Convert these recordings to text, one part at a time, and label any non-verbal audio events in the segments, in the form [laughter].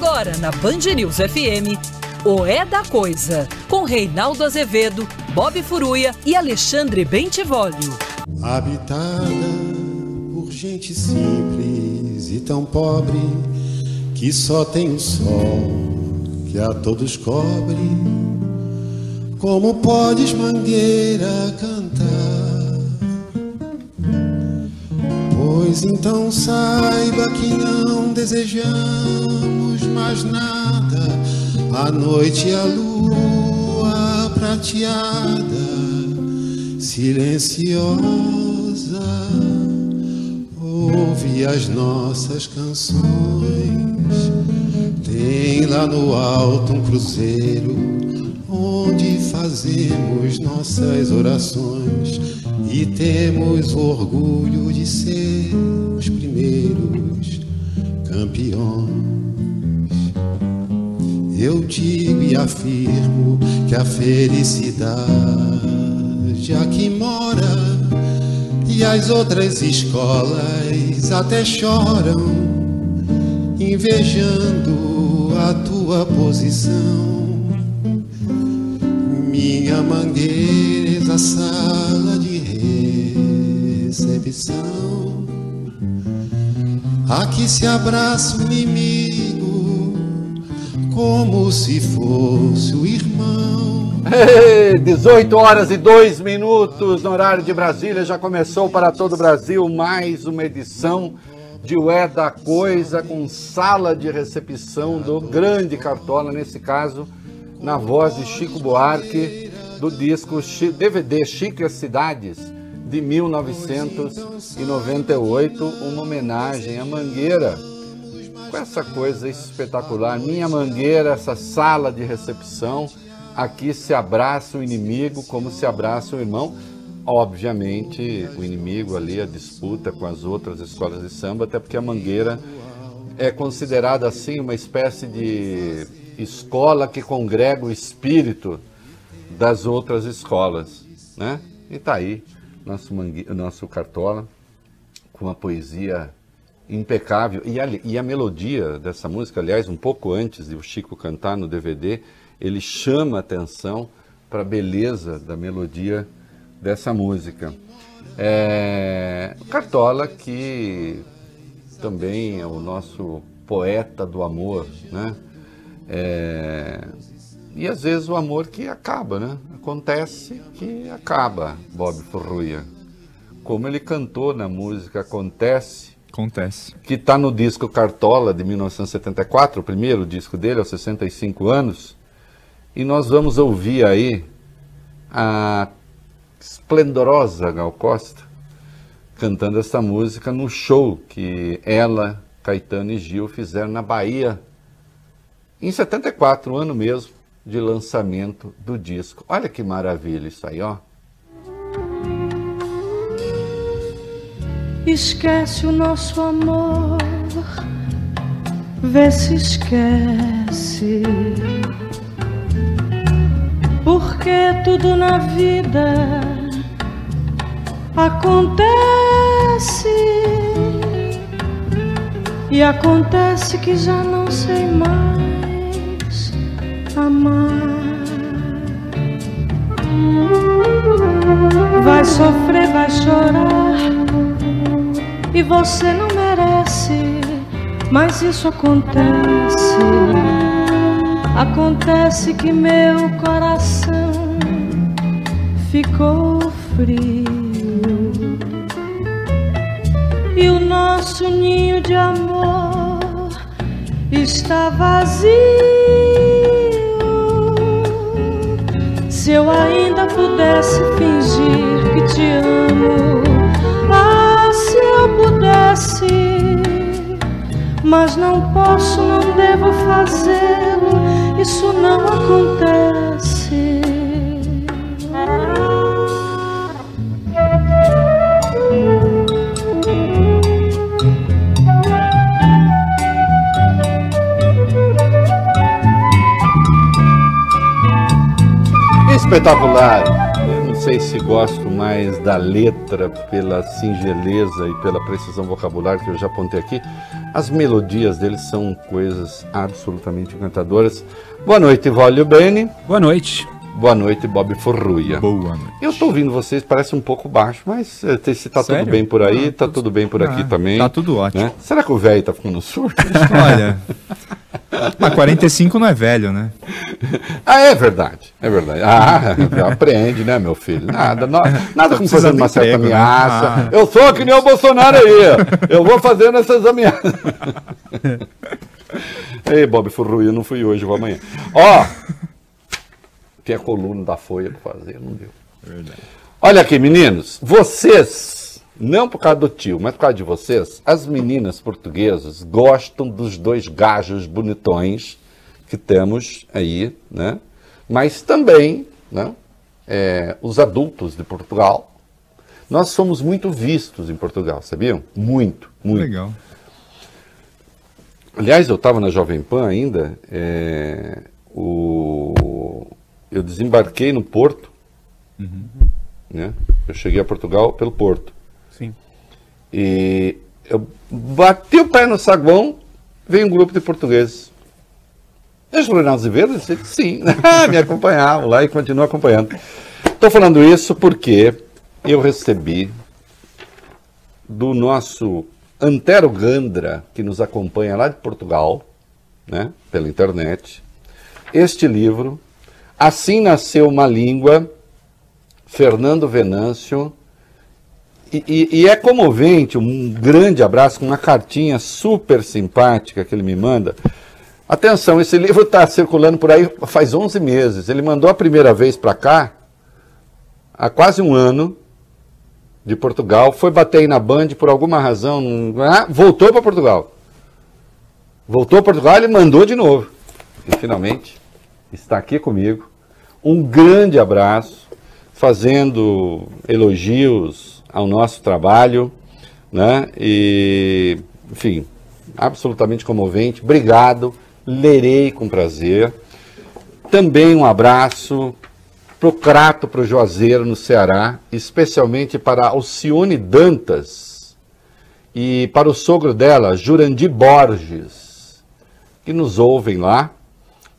Agora na Band News FM, o É da Coisa, com Reinaldo Azevedo, Bob Furuia e Alexandre Bentivolio. Habitada por gente simples e tão pobre, que só tem o sol que a todos cobre. Como podes, mangueira, cantar? Pois então saiba que não desejamos mais nada. A noite e a lua prateada, silenciosa, ouve as nossas canções. Tem lá no alto um cruzeiro onde fazemos nossas orações e temos orgulho de ser os primeiros campeões. Eu digo e afirmo que a felicidade aqui mora e as outras escolas até choram, invejando a tua posição. Minha mangueira, sala de Aqui se abraça o inimigo como se fosse o irmão. Ei, 18 horas e 2 minutos no horário de Brasília. Já começou para todo o Brasil mais uma edição de Ué da Coisa com sala de recepção do grande Cartola, nesse caso, na voz de Chico Buarque, do disco DVD Chico e as Cidades, de 1998, uma homenagem à Mangueira, com essa coisa espetacular. Minha Mangueira, essa sala de recepção, aqui se abraça o inimigo como se abraça o irmão. Obviamente, o inimigo ali, a disputa com as outras escolas de samba, até porque a Mangueira é considerada assim uma espécie de escola que congrega o espírito das outras escolas, né? E tá aí nosso, mangue... nosso Cartola com uma poesia impecável e a, e a melodia dessa música, aliás, um pouco antes de o Chico cantar no DVD, ele chama atenção para a beleza da melodia dessa música. É... Cartola que também é o nosso poeta do amor, né? É... E às vezes o amor que acaba, né? Acontece que acaba, Bob Forruia. Como ele cantou na música Acontece. Acontece. Que está no disco Cartola de 1974, o primeiro disco dele, aos 65 anos. E nós vamos ouvir aí a esplendorosa Gal Costa cantando essa música no show que ela, Caetano e Gil fizeram na Bahia em 74, ano mesmo de lançamento do disco. Olha que maravilha isso aí, ó. Esquece o nosso amor, vê se esquece. Porque tudo na vida acontece e acontece que já não sei mais Vai sofrer, vai chorar e você não merece, mas isso acontece. Acontece que meu coração ficou frio e o nosso ninho de amor está vazio. Eu ainda pudesse fingir que te amo, ah, se eu pudesse, mas não posso, não devo fazê-lo, isso não acontece. Espetacular! Eu não sei se gosto mais da letra, pela singeleza e pela precisão vocabular que eu já apontei aqui, as melodias deles são coisas absolutamente encantadoras. Boa noite, Vólio Bene. Boa noite. Boa noite, Bob Forruia. Boa noite. Eu estou ouvindo vocês, parece um pouco baixo, mas eh, se está tudo bem por aí, Ah, está tudo bem por aqui Ah, também. tá tudo ótimo. né? Será que o velho está ficando surdo? Olha. [laughs] [laughs] Mas 45 não é velho, né? ah, é verdade, é verdade. Ah, aprende, né, meu filho? Nada, no- nada como fazendo de uma certa emprego, né? ameaça. Ah. Eu sou que nem o Bolsonaro aí, eu vou fazendo essas ameaças. [laughs] Ei, Bob Furruia, não fui hoje, vou amanhã. Ó, tem a coluna da Folha para fazer, não deu. Olha aqui, meninos, vocês, não por causa do tio, mas por causa de vocês, as meninas portuguesas gostam dos dois gajos bonitões que temos aí, né? Mas também, né? é, os adultos de Portugal. Nós somos muito vistos em Portugal, sabiam? Muito, muito. Legal. Aliás, eu estava na Jovem Pan ainda. é, o, eu desembarquei no Porto. Né? Eu cheguei a Portugal pelo Porto. Sim. E eu bati o pé no saguão, veio um grupo de portugueses. Eu falei, Reinaldo Azevedo? Eu disse, sim, [laughs] me acompanhavam lá e continuo acompanhando. Estou falando isso porque eu recebi do nosso Antero Gandra, que nos acompanha lá de Portugal, né, pela internet, este livro, Assim Nasceu uma Língua, Fernando Venâncio, e, e- é comovente, um grande abraço, com uma cartinha super simpática que ele me manda. Atenção, esse livro está circulando por aí faz 11 meses. Ele mandou a primeira vez para cá há quase um ano, de Portugal, foi bater aí na Band por alguma razão, ah, voltou para Portugal. Voltou para Portugal e mandou de novo. E finalmente está aqui comigo. Um grande abraço, fazendo elogios ao nosso trabalho, né? E, enfim, absolutamente comovente. Obrigado, lerei com prazer. Também um abraço pro Crato, pro Juazeiro, no Ceará, especialmente para Alcione Dantas e para o sogro dela, Jurandir Borges, que nos ouvem lá,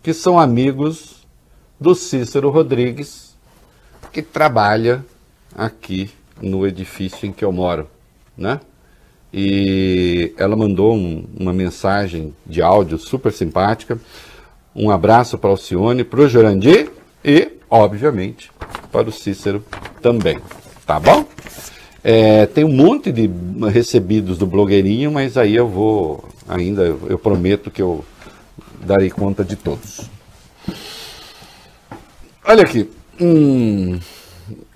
que são amigos do Cícero Rodrigues, que trabalha aqui no edifício em que eu moro, né? E ela mandou um- uma mensagem de áudio super simpática. Um abraço para o Alcione, para o Jurandir e, obviamente, para o Cícero também. Tá bom? É, tem um monte de recebidos do blogueirinho, mas aí eu vou ainda, eu prometo que eu darei conta de todos. Olha aqui. hum,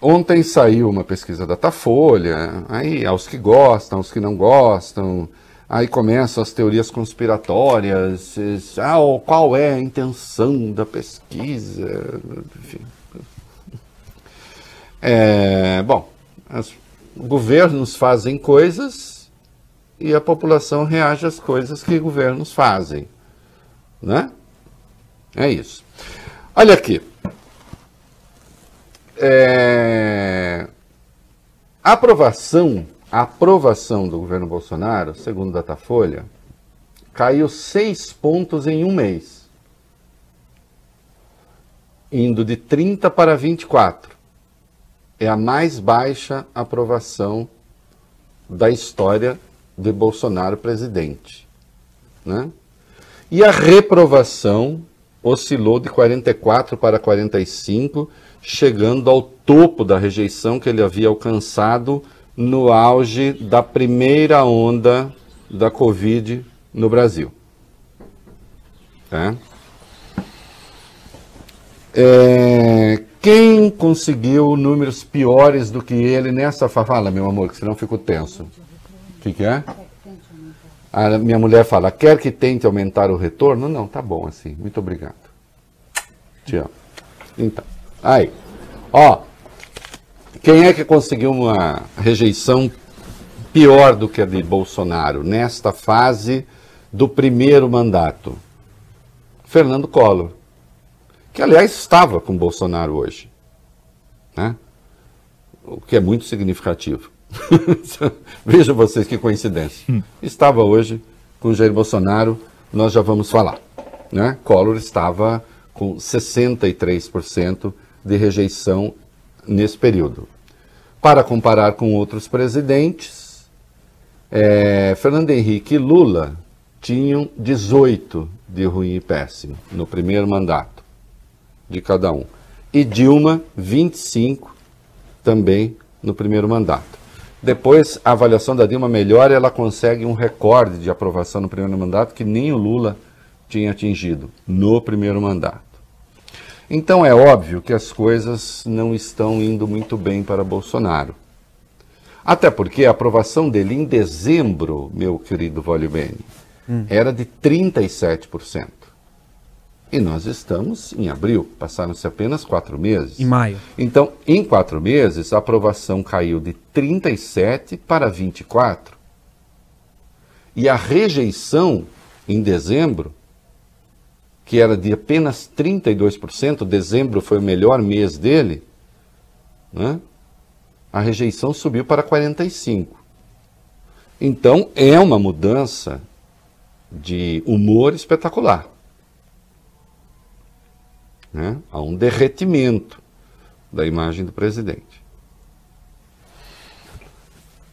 ontem saiu uma pesquisa da Datafolha, aí aos que gostam, aos que não gostam, aí começam as teorias conspiratórias, ah, qual é a intenção da pesquisa, enfim. É, bom, os governos fazem coisas e a população reage às coisas que governos fazem, né? É isso. Olha aqui. É, A aprovação, aprovação do governo Bolsonaro, segundo Datafolha, caiu seis pontos em um mês, indo de 30 para 24. É a mais baixa aprovação da história de Bolsonaro presidente, né? E a reprovação oscilou de 44 para 45, chegando ao topo da rejeição que ele havia alcançado no auge da primeira onda da Covid no Brasil. Tá? É, quem conseguiu números piores do que ele nessa fa- fala, meu amor, que senão fico tenso. O que, que é? A minha mulher fala, quer que tente aumentar o retorno? Não, tá bom assim, muito obrigado. Te amo. Então, aí, ó, quem é que conseguiu uma rejeição pior do que a de Bolsonaro nesta fase do primeiro mandato? Fernando Collor, que aliás estava com Bolsonaro hoje, né? o que é muito significativo. [laughs] Vejam vocês que coincidência. Hum. Estava hoje com Jair Bolsonaro, nós já vamos falar. Né? Collor estava com 63% de rejeição nesse período. Para comparar com outros presidentes, é, Fernando Henrique e Lula tinham 18 de ruim e péssimo no primeiro mandato de cada um. E Dilma, 25 também no primeiro mandato. Depois, a avaliação da Dilma melhora ela consegue um recorde de aprovação no primeiro mandato que nem o Lula tinha atingido no primeiro mandato. Então é óbvio que as coisas não estão indo muito bem para Bolsonaro. Até porque a aprovação dele em dezembro, meu querido Vólio Bene, era de 37%. E nós estamos em abril, passaram-se apenas quatro meses. Em maio. Então, em quatro meses, a aprovação caiu de 37 para 24. E a rejeição em dezembro, que era de apenas 32%, dezembro foi o melhor mês dele, né? a rejeição subiu para 45%. Então, é uma mudança de humor espetacular. Né? Há um derretimento da imagem do presidente.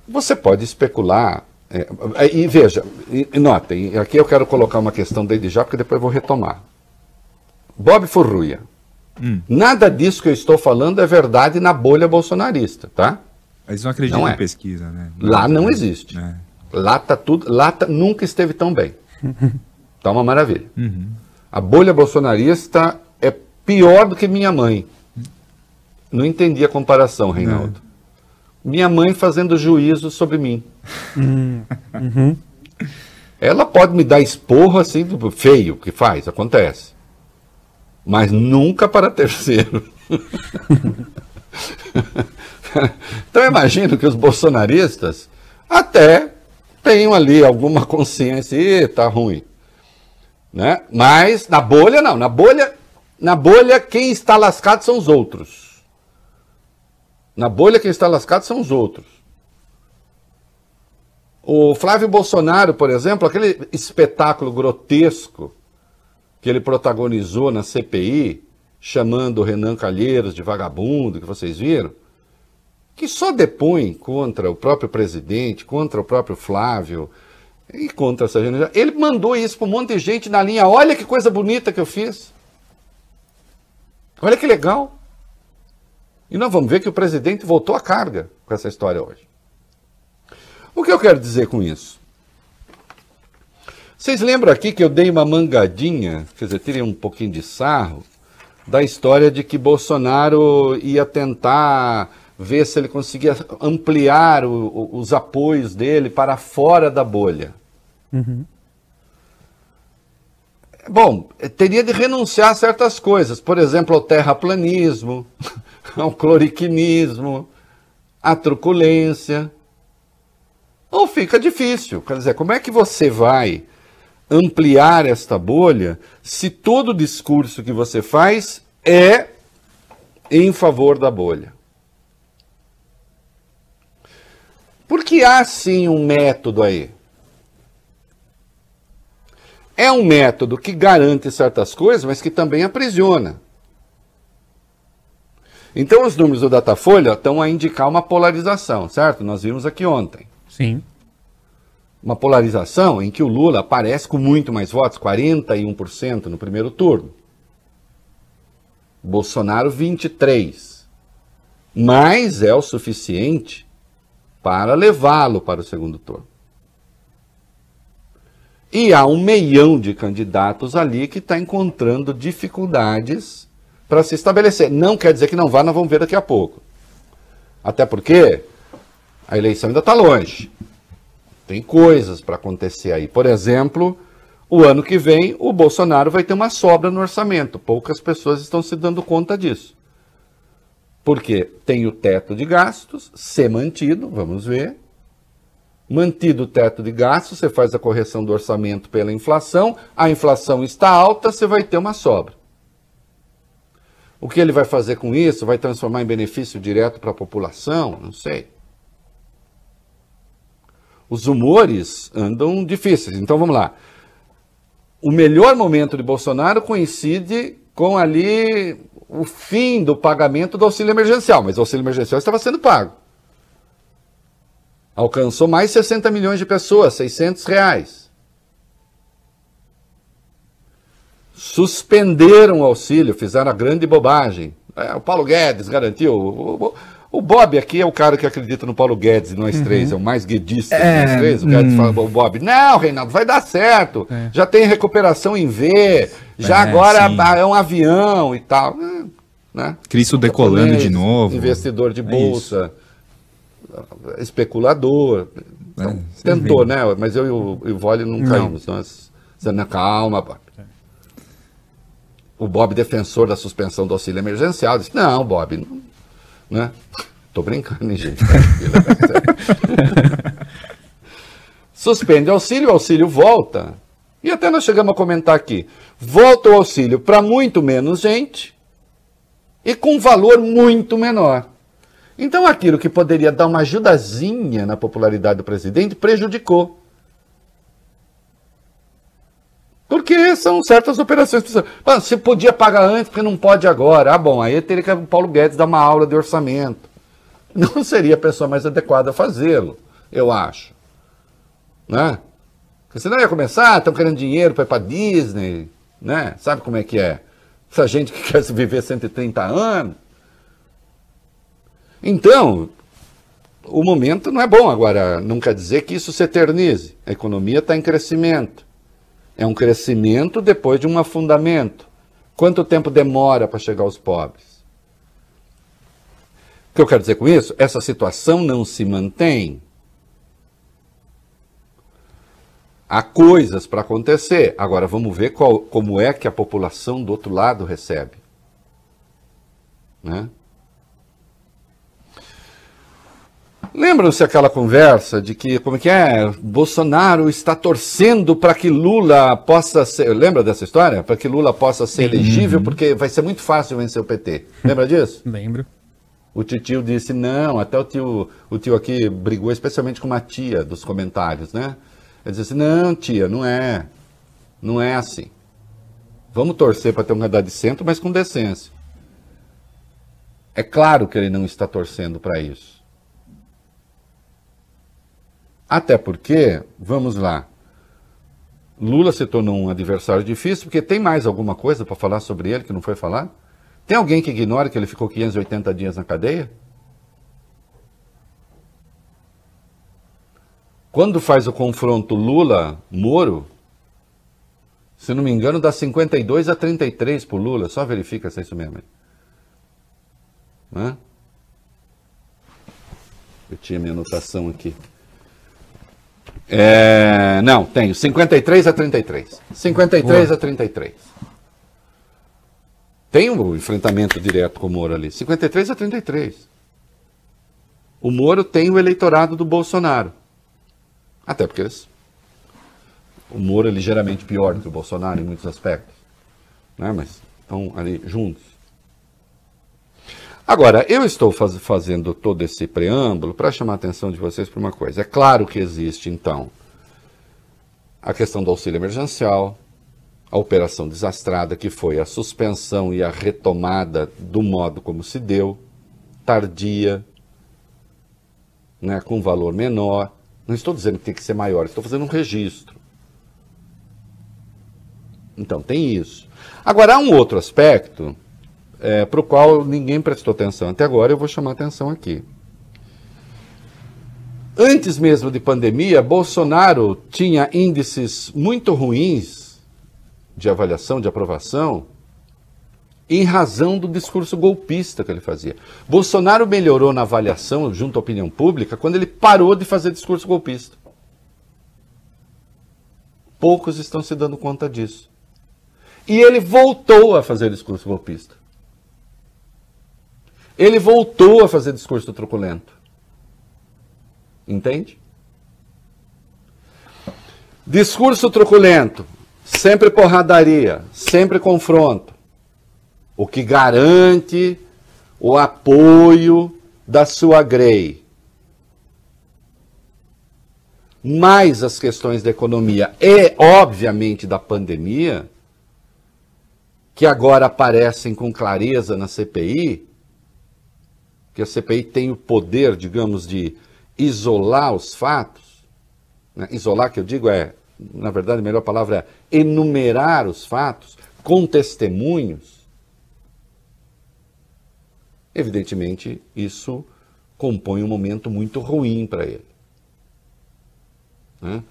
Você pode especular. É, e veja, e, notem, aqui eu quero colocar uma questão desde já, porque depois eu vou retomar. Bob Furruia. Nada disso que eu estou falando é verdade na bolha bolsonarista, tá? Eles não acreditam Não é. em pesquisa, né? Lá não existe. É. Lá tá tudo, lá tá- nunca esteve tão bem. [laughs] Tá uma maravilha. Uhum. A bolha bolsonarista é pior do que minha mãe. Não entendi a comparação, Reinaldo. Minha mãe fazendo juízo sobre mim. Ela pode me dar esporro assim, do- feio que faz, acontece. Mas nunca para terceiro. [laughs] então eu imagino que os bolsonaristas até tenham ali alguma consciência, e tá ruim. Né? Mas na bolha não, na bolha, na bolha quem está lascado são os outros. Na bolha quem está lascado são os outros. O Flávio Bolsonaro, por exemplo, aquele espetáculo grotesco que ele protagonizou na CPI, chamando o Renan Calheiros de vagabundo, que vocês viram, que só depõe contra o próprio presidente, contra o próprio Flávio e contra essa gente. Ele mandou isso para um monte de gente na linha. Olha que coisa bonita que eu fiz. Olha que legal. E nós vamos ver que o presidente voltou à carga com essa história hoje. O que eu quero dizer com isso? Vocês lembram aqui que eu dei uma mangadinha, quer dizer, tirei um pouquinho de sarro, da história de que Bolsonaro ia tentar ver se ele conseguia ampliar o- os apoios dele para fora da bolha. Bom, teria de renunciar a certas coisas, por exemplo, ao terraplanismo, [laughs] ao cloriquinismo, à truculência. Ou fica difícil. Quer dizer, como é que você vai ampliar esta bolha se todo discurso que você faz é em favor da bolha? Porque há sim um método aí. É um método que garante certas coisas, mas que também aprisiona. Então, os números do Datafolha estão a indicar uma polarização, certo? Nós vimos aqui ontem. Sim. Uma polarização em que o Lula aparece com muito mais votos, 41% no primeiro turno. Bolsonaro, 23%. Mas é o suficiente para levá-lo para o segundo turno. E há um meião de candidatos ali que está encontrando dificuldades para se estabelecer. Não quer dizer que não vá, nós vamos ver daqui a pouco. Até porque a eleição ainda está longe. Tem coisas para acontecer aí. Por exemplo, o ano que vem o Bolsonaro vai ter uma sobra no orçamento. Poucas pessoas estão se dando conta disso. Porque tem o teto de gastos, ser mantido, vamos ver. Mantido o teto de gastos, você faz a correção do orçamento pela inflação, a inflação está alta, você vai ter uma sobra. O que ele vai fazer com isso? Vai transformar em benefício direto para a população? Não sei. Os humores andam difíceis. Então vamos lá. O melhor momento de Bolsonaro coincide com ali o fim do pagamento do auxílio emergencial, mas o auxílio emergencial estava sendo pago. Alcançou mais 60 milhões de pessoas, 600 reais. Suspenderam o auxílio, fizeram a grande bobagem. É, o Paulo Guedes garantiu. O, o, o, Bob aqui é o cara que acredita no Paulo Guedes, nós uhum. três, é o mais guedista é, de nós três. O Guedes hum. fala, o Bob, não, Reinaldo, vai dar certo. É. Já tem recuperação em V, já é, agora sim. é um avião e tal. Né? Cristo decolando de novo. Investidor de é bolsa especulador. É, tentou, né? Mas eu e o, e o Vole não, não. caímos. Nós, calma, Bob. O Bob, defensor da suspensão do auxílio emergencial, disse: Não, Bob, não, né? Tô brincando, hein, gente? [laughs] Suspende o auxílio, o auxílio volta. E até nós chegamos a comentar aqui: volta o auxílio para muito menos gente e com valor muito menor. Então aquilo que poderia dar uma ajudazinha na popularidade do presidente prejudicou. Porque são certas operações. Você podia pagar antes, porque não pode agora. Ah, bom, aí teria que o Paulo Guedes dar uma aula de orçamento. Não seria a pessoa mais adequada a fazê-lo, eu acho. Né? Porque senão ia começar, estão querendo dinheiro para ir para Disney, né? Sabe como é que é? Essa gente que quer viver 130 anos. Então, o momento não é bom. Agora, não quer dizer que isso se eternize. A economia está em crescimento. É um crescimento depois de um afundamento. Quanto tempo demora para chegar aos pobres? O que eu quero dizer com isso? Essa situação não se mantém. Há coisas para acontecer. Agora vamos ver qual, como é que a população do outro lado recebe. Né? Lembram-se aquela conversa de que, como é que é? Bolsonaro está torcendo para que Lula possa ser. Lembra dessa história? Para que Lula possa ser elegível, uhum. porque vai ser muito fácil vencer o PT. Lembra disso? [laughs] Lembro. O tio disse não, até o tio, o tio aqui brigou especialmente com uma tia dos comentários, né? Ele disse assim, não, tia, não é. Não é assim. Vamos torcer para ter um candidato de centro, mas com decência. É claro que ele não está torcendo para isso. Até porque, vamos lá, Lula se tornou um adversário difícil porque tem mais alguma coisa para falar sobre ele que não foi falar? Tem alguém que ignora que ele ficou 580 dias na cadeia? Quando faz o confronto Lula-Moro, se não me engano, dá 52 a 33 por Lula. Só verifica se é isso mesmo. Né? Eu tinha minha anotação aqui. É, não, tenho. 53 a 33. 53 Boa. a 33. Tem um enfrentamento direto com o Moro ali. 53 a 33. O Moro tem o eleitorado do Bolsonaro. Até porque eles, o Moro é ligeiramente pior do que o Bolsonaro em muitos aspectos. Né? Mas estão ali juntos. Agora, eu estou faz, fazendo todo esse preâmbulo para chamar a atenção de vocês para uma coisa. É claro que existe, então, a questão do auxílio emergencial, a operação desastrada, que foi a suspensão e a retomada do modo como se deu, tardia, né, com valor menor. Não estou dizendo que tem que ser maior, estou fazendo um registro. Então, tem isso. Agora, há um outro aspecto é, para o qual ninguém prestou atenção até agora, eu vou chamar atenção aqui. Antes mesmo de pandemia, Bolsonaro tinha índices muito ruins de avaliação, de aprovação, em razão do discurso golpista que ele fazia. Bolsonaro melhorou na avaliação junto à opinião pública quando ele parou de fazer discurso golpista. Poucos estão se dando conta disso. E ele voltou a fazer discurso golpista ele voltou a fazer discurso truculento. Entende? Discurso truculento, sempre porradaria, sempre confronto. o que garante o apoio da sua grei. Mais as questões da economia e, obviamente, da pandemia, que agora aparecem com clareza na CPI, que a CPI tem o poder, digamos, de isolar os fatos, né? isolar que eu digo é, na verdade, a melhor palavra é enumerar os fatos com testemunhos, evidentemente isso compõe um momento muito ruim para ele. Né?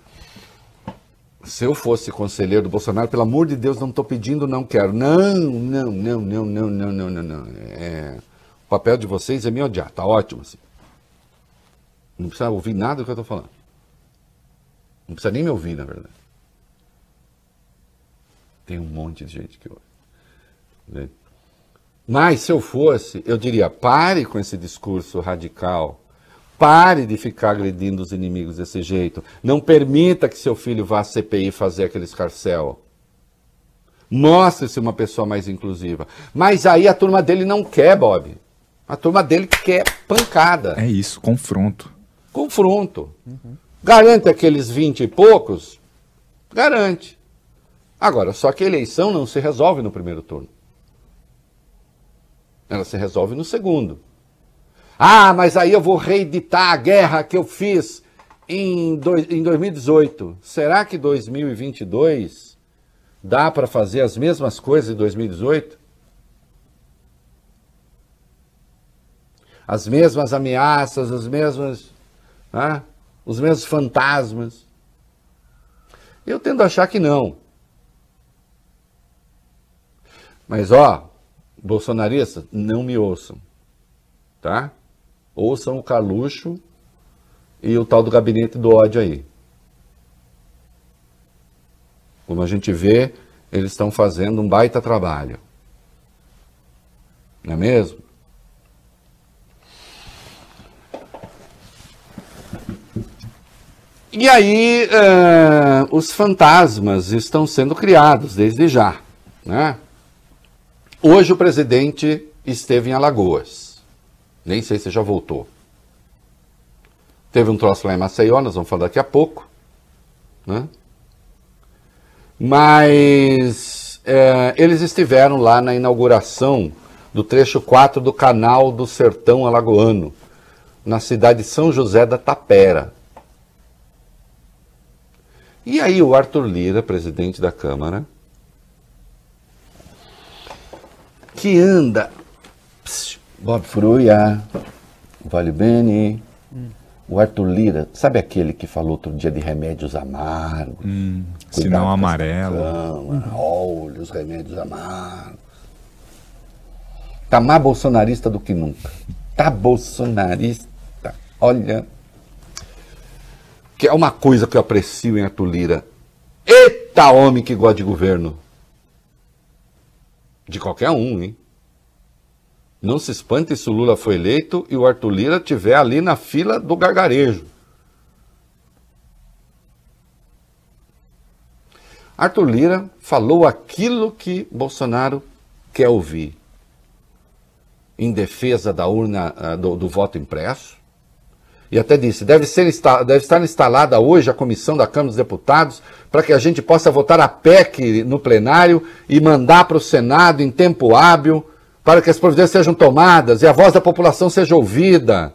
Se eu fosse conselheiro do Bolsonaro, pelo amor de Deus, não estou pedindo, não quero. Não, não, não, não, não, não, não, não. É o papel de vocês é me odiar, tá ótimo assim. Não precisa ouvir nada do que eu estou falando. Não precisa nem me ouvir, na verdade. Tem um monte de gente que ouve. Né? Mas se eu fosse, eu diria: pare com esse discurso radical Pare de ficar agredindo os inimigos desse jeito. Não permita que seu filho vá à CPI fazer aquele escarcel. Mostre-se uma pessoa mais inclusiva. Mas aí a turma dele não quer, Bob. A turma dele quer pancada. É isso, confronto. Confronto. Uhum. Garante aqueles 20 e poucos? Garante. Agora, só que a eleição não se resolve no primeiro turno. Ela se resolve no segundo. Ah, mas aí eu vou reeditar a guerra que eu fiz em, dois, em 2018. Será que 2022 dá para fazer as mesmas coisas em 2018? As mesmas ameaças, as mesmas. Ah, os mesmos fantasmas. Eu tendo a achar que não. Mas ó, bolsonaristas, não me ouçam, tá? ouçam o Carluxo e o tal do gabinete do ódio aí. Como a gente vê, eles estão fazendo um baita trabalho. Não é mesmo? E aí, uh, os fantasmas estão sendo criados desde já. Né? Hoje o presidente esteve em Alagoas. Nem sei se já voltou. Teve um troço lá em Maceió, nós vamos falar daqui a pouco. Né? Mas é, eles estiveram lá na inauguração do trecho 4 do canal do Sertão Alagoano, na cidade de São José da Tapera. E aí o Arthur Lira, presidente da Câmara, que anda Bob Fruia, Vale Bene, hum. o Arthur Lira, sabe aquele que falou outro dia de remédios amargos? Hum, sinal amarelo. Olha os remédios amargos. Tá mais bolsonarista do que nunca. Tá bolsonarista. Olha. Que é uma coisa que eu aprecio em Arthur Lira. Eita homem que gosta de governo. De qualquer um, hein? Não se espante se o Lula foi eleito e o Arthur Lira estiver ali na fila do gargarejo. Arthur Lira falou aquilo que Bolsonaro quer ouvir. Em defesa da urna ah, do, do voto impresso. E até disse: deve, ser, deve estar instalada hoje a comissão da Câmara dos Deputados para que a gente possa votar a PEC no plenário e mandar para o Senado em tempo hábil para que as providências sejam tomadas e a voz da população seja ouvida,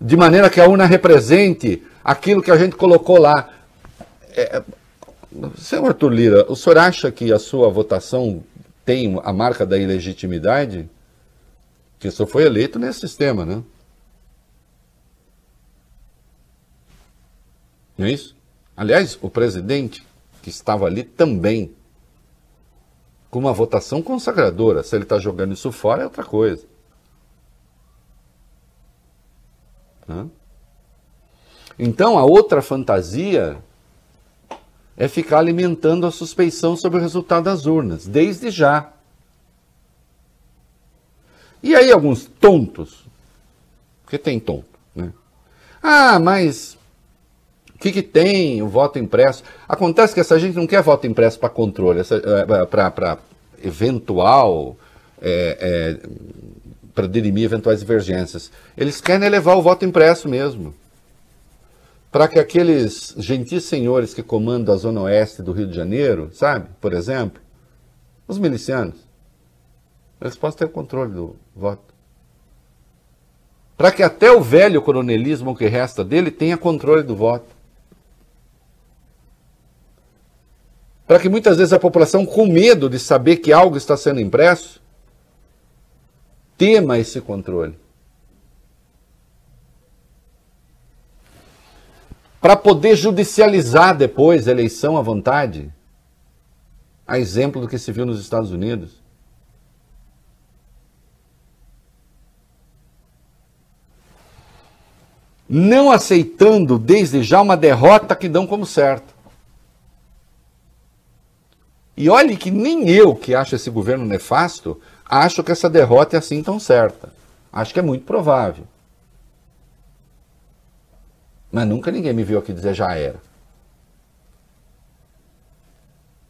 de maneira que a urna represente aquilo que a gente colocou lá. É, senhor Arthur Lira, o senhor acha que a sua votação tem a marca da ilegitimidade? Que o senhor foi eleito nesse sistema, né? Não é isso? Aliás, o presidente que estava ali também com uma votação consagradora. Se ele está jogando isso fora, é outra coisa. Então, a outra fantasia é ficar alimentando a suspeição sobre o resultado das urnas, desde já. E aí, alguns tontos, porque tem tonto, né? Ah, mas o que, que tem o voto impresso? Acontece que essa gente não quer voto impresso para controle, eh, para eventual é, é, para dirimir eventuais divergências. Eles querem levar o voto impresso mesmo. Para que aqueles gentis senhores que comandam a zona oeste do Rio de Janeiro, sabe, por exemplo, os milicianos, eles possam ter o controle do voto. Para que até o velho coronelismo que resta dele tenha controle do voto. Para que muitas vezes a população, com medo de saber que algo está sendo impresso, tema esse controle. Para poder judicializar depois a eleição à vontade, a exemplo do que se viu nos Estados Unidos. Não aceitando desde já uma derrota que dão como certo. E olhe que nem eu, que acho esse governo nefasto, acho que essa derrota é assim tão certa. Acho que é muito provável. Mas nunca ninguém me viu aqui dizer já era.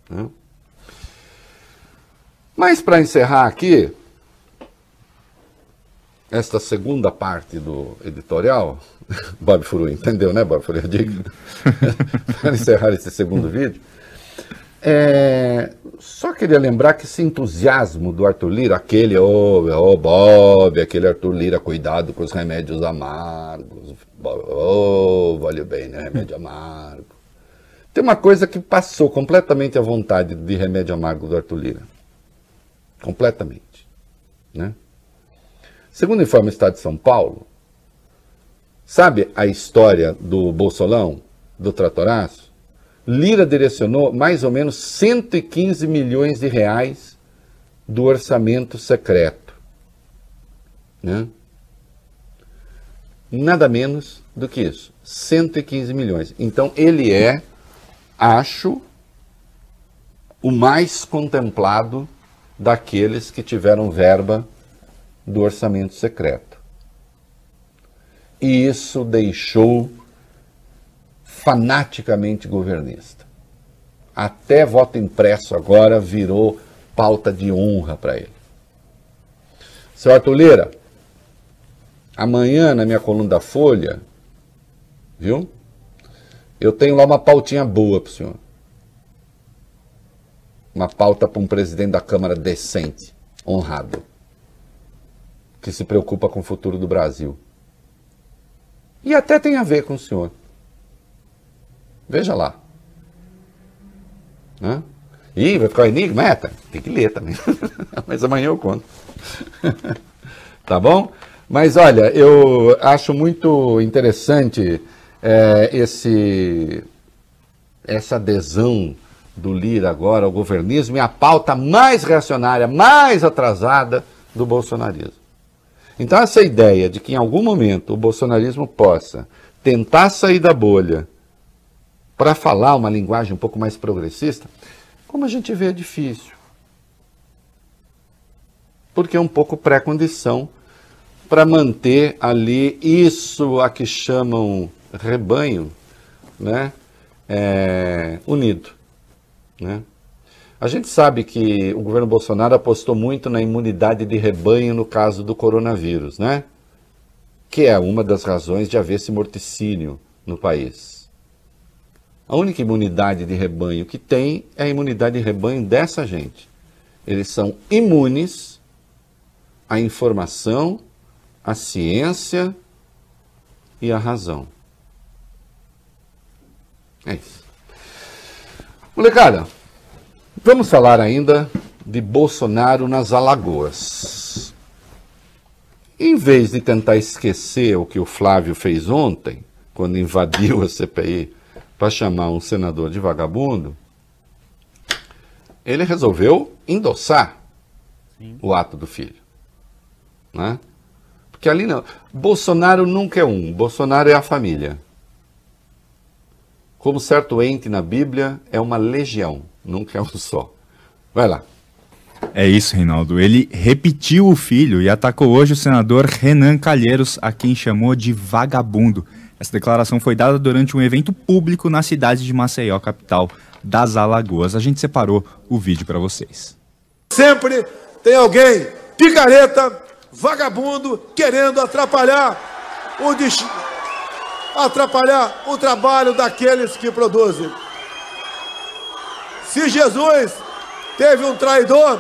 Não? Mas para encerrar aqui, esta segunda parte do editorial, [laughs] Bob Furu entendeu, né, Bob Furu? [laughs] Para encerrar esse segundo vídeo, é, só queria lembrar que esse entusiasmo do Arthur Lira, aquele, ô oh, oh, Bob, aquele Arthur Lira, cuidado com os remédios amargos, ô, oh, vale bem, né, remédio amargo. Tem uma coisa que passou completamente a vontade de remédio amargo do Arthur Lira. Completamente. Né? Segundo informe o Estado de São Paulo, sabe a história do Bolsolão, do Tratoraço? Lira direcionou mais ou menos 115 milhões de reais do orçamento secreto. Né? Nada menos do que isso. 115 milhões. Então ele é, acho, o mais contemplado daqueles que tiveram verba do orçamento secreto. E isso deixou fanaticamente governista. Até voto impresso agora virou pauta de honra para ele. Seu Arthur Lira, amanhã na minha coluna da Folha, viu? Eu tenho lá uma pautinha boa para o senhor. Uma pauta para um presidente da Câmara decente, honrado, que se preocupa com o futuro do Brasil. E até tem a ver com o senhor. Veja lá. Hã? Ih, vai ficar enigma? É, tá. tem que ler também. [laughs] Mas amanhã eu conto. [laughs] tá bom? Mas olha, eu acho muito interessante é, esse, essa adesão do Lira agora ao governismo e a pauta mais reacionária, mais atrasada do bolsonarismo. Então, essa ideia de que em algum momento o bolsonarismo possa tentar sair da bolha para falar uma linguagem um pouco mais progressista, como a gente vê, é difícil. Porque é um pouco pré-condição para manter ali isso a que chamam rebanho né, é, unido. Né? A gente sabe que o governo Bolsonaro apostou muito na imunidade de rebanho no caso do coronavírus, né? que é uma das razões de haver esse morticínio no país. A única imunidade de rebanho que tem é a imunidade de rebanho dessa gente. Eles são imunes à informação, à ciência e à razão. É isso. Molecada, vamos falar ainda de Bolsonaro nas Alagoas. Em vez de tentar esquecer o que o Flávio fez ontem, quando invadiu a CPI para chamar um senador de vagabundo, ele resolveu endossar Sim. o ato do filho. Né? Porque ali não. Bolsonaro nunca é um, Bolsonaro é a família. Como certo ente na Bíblia, é uma legião, nunca é um só. Vai lá. É isso, Reinaldo. Ele repetiu o filho e atacou hoje o senador Renan Calheiros, a quem chamou de vagabundo. Essa declaração foi dada durante um evento público na cidade de Maceió, capital das Alagoas. A gente separou o vídeo para vocês. Sempre tem alguém picareta, vagabundo, querendo atrapalhar o atrapalhar o trabalho daqueles que produzem. Se Jesus teve um traidor,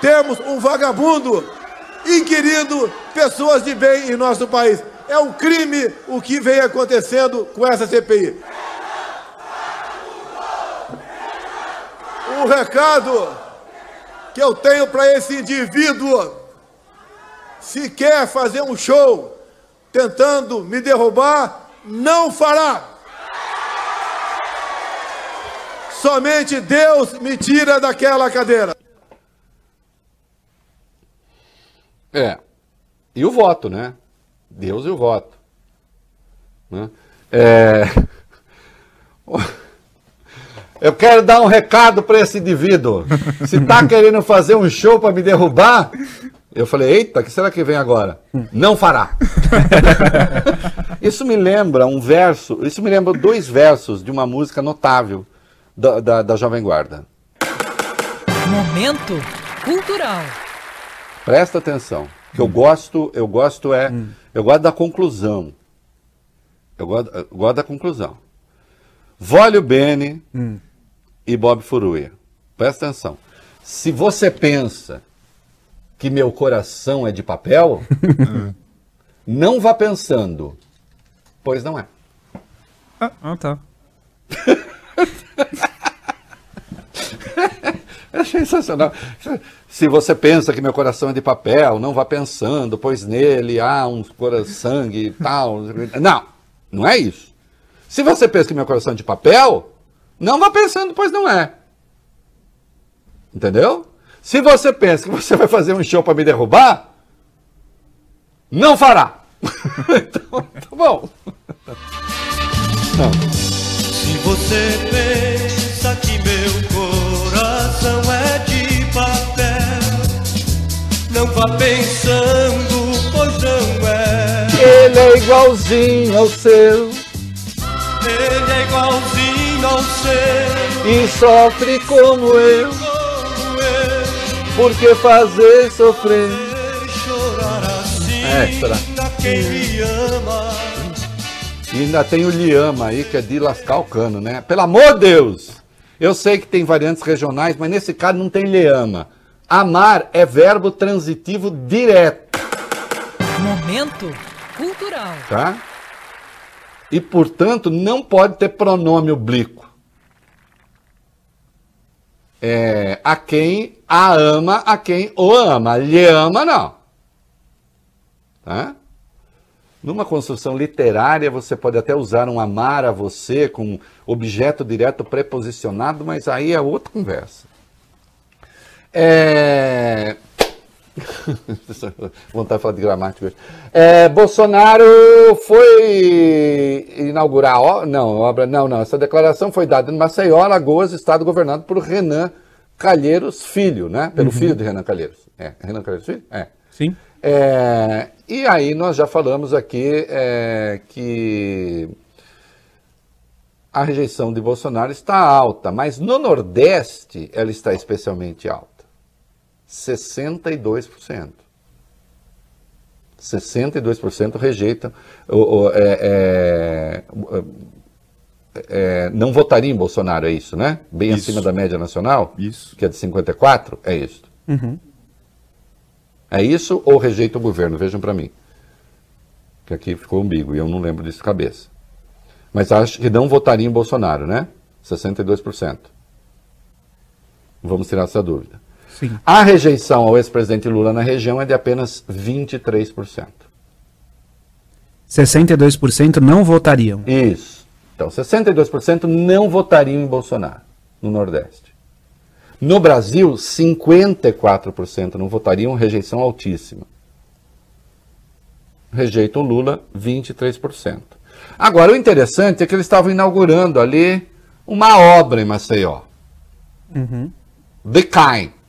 temos um vagabundo inquirindo pessoas de bem em nosso país. É um crime o que vem acontecendo com essa CPI. O recado que eu tenho para esse indivíduo, se quer fazer um show tentando me derrubar, não fará. Somente Deus me tira daquela cadeira. É. E o voto, né? Deus e o voto. Né? É... [laughs] Eu quero dar um recado para esse indivíduo. Se está [laughs] querendo fazer um show para me derrubar, eu falei, eita, que será que vem agora? Não fará. [laughs] isso me lembra um verso, isso me lembra dois versos de uma música notável da, da, da Jovem Guarda. Momento cultural. Presta atenção. Que eu gosto, eu gosto é, hum. Eu gosto da conclusão. Eu gosto, eu gosto da conclusão. Vólio Bene hum. e Bob Furuia. Presta atenção. Se você pensa que meu coração é de papel, [laughs] não vá pensando, pois não é. Ah, ah tá. [laughs] é sensacional. Se você pensa que meu coração é de papel, não vá pensando, pois nele há um sangue e tal. Não, não é isso. Se você pensa que meu coração é de papel, não vá pensando, pois não é. Entendeu? Se você pensa que você vai fazer um show para me derrubar, não fará. [laughs] então, tá bom. Não. Se você pensa que meu pensando, pois não é. Ele é igualzinho ao seu. Ele é igualzinho ao seu. E sofre como eu. Por que fazer sofrer? Chorar assim, Extra. quem me ama. E ainda tem o Liama aí, que é de lascar o cano, né? Pelo amor de Deus! Eu sei que tem variantes regionais, mas nesse caso não tem Liama. Amar é verbo transitivo direto. Momento cultural. Tá? E, portanto, não pode ter pronome oblíquo é, a quem a ama, a quem o ama. Lhe ama, não. Tá? Numa construção literária, você pode até usar um amar a você com objeto direto preposicionado, mas aí é outra conversa. É... [laughs] Vontade de falar de gramática. É, Bolsonaro foi inaugurar. Ó, não, obra. Não, não. Essa declaração foi dada em Maceió, Alagoas, estado governado por Renan Calheiros Filho, né? Pelo uhum. filho de Renan Calheiros. É, Renan Calheiros Filho? É. Sim. É, e aí nós já falamos aqui é, que a rejeição de Bolsonaro está alta, mas no Nordeste ela está especialmente alta. 62%. 62% rejeitam, ou, é, é, é, não votaria em Bolsonaro, é isso, né? Bem isso. acima da média nacional, isso. que é de 54, é isso. Uhum. É isso ou rejeita o governo? Vejam para mim. Que aqui ficou umbigo e eu não lembro disso de cabeça. Mas acho que não votaria em Bolsonaro, né? 62%. Vamos tirar essa dúvida. Sim. A rejeição ao ex-presidente Lula na região é de apenas 23%. 62% não votariam. Isso. Então, 62% não votariam em Bolsonaro no Nordeste. No Brasil, 54% não votariam, rejeição altíssima. Rejeitam Lula, 23%. Agora, o interessante é que eles estavam inaugurando ali uma obra em Maceió. Uhum. The Kind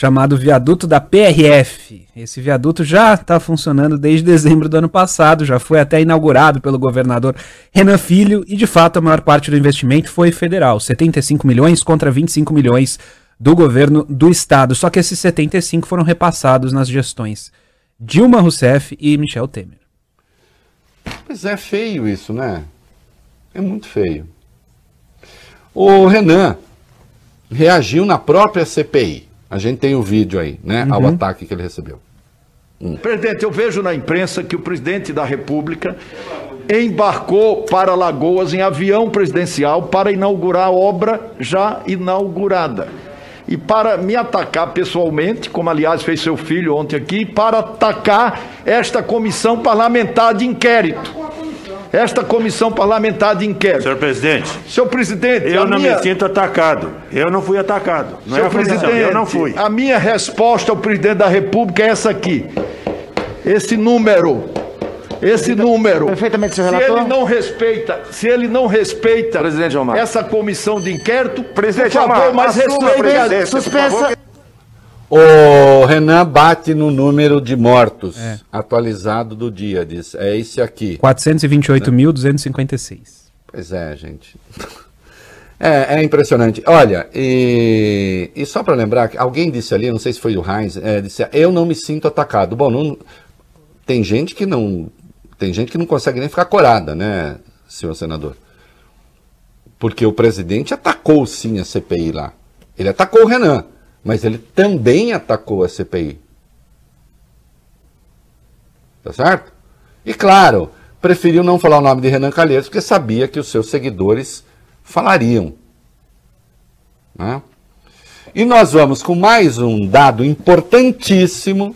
chamado Viaduto da PRF. Esse viaduto já está funcionando desde dezembro do ano passado, já foi até inaugurado pelo governador Renan Filho e, de fato, a maior parte do investimento foi federal, 75 milhões contra 25 milhões do governo do estado. Só que esses 75 foram repassados nas gestões Dilma Rousseff e Michel Temer. Pois é feio isso, né? É muito feio. O Renan reagiu na própria CPI. A gente tem o vídeo aí, né? Ao ataque que ele recebeu. Presidente, eu vejo na imprensa que o presidente da República embarcou para Lagoas em avião presidencial para inaugurar a obra já inaugurada. E para me atacar pessoalmente, como aliás fez seu filho ontem aqui, para atacar esta comissão parlamentar de inquérito. Esta comissão parlamentar de inquérito. Senhor presidente, Senhor presidente, eu não minha- me sinto atacado. Eu não fui atacado. Não é Senhor a comissão, presidente, eu não fui. a minha resposta ao presidente da República é essa aqui. Esse número. Esse número. Perfeitamente, senhor se relator. ele não respeita, se ele não respeita Presidente Gilmar. essa comissão de inquérito, Presidente por favor, Gilmar, mas assuma a respeite a- presidência, por favor. Suspensa. O Renan bate no número de mortos atualizado do dia, diz. É esse aqui. 428.256. Pois é, gente. [laughs] É, é impressionante. Olha, e, e só para lembrar, alguém disse ali, não sei se foi o Heinz, é, disse, eu não me sinto atacado. Bom, não- tem gente que não tem gente que não consegue nem ficar corada, né, senhor senador? Porque o presidente atacou sim a CPI lá. Ele atacou o Renan, mas ele também atacou a CPI. Tá certo? E claro, preferiu não falar o nome de Renan Calheiros porque sabia que os seus seguidores falariam. né? E nós vamos com mais um dado importantíssimo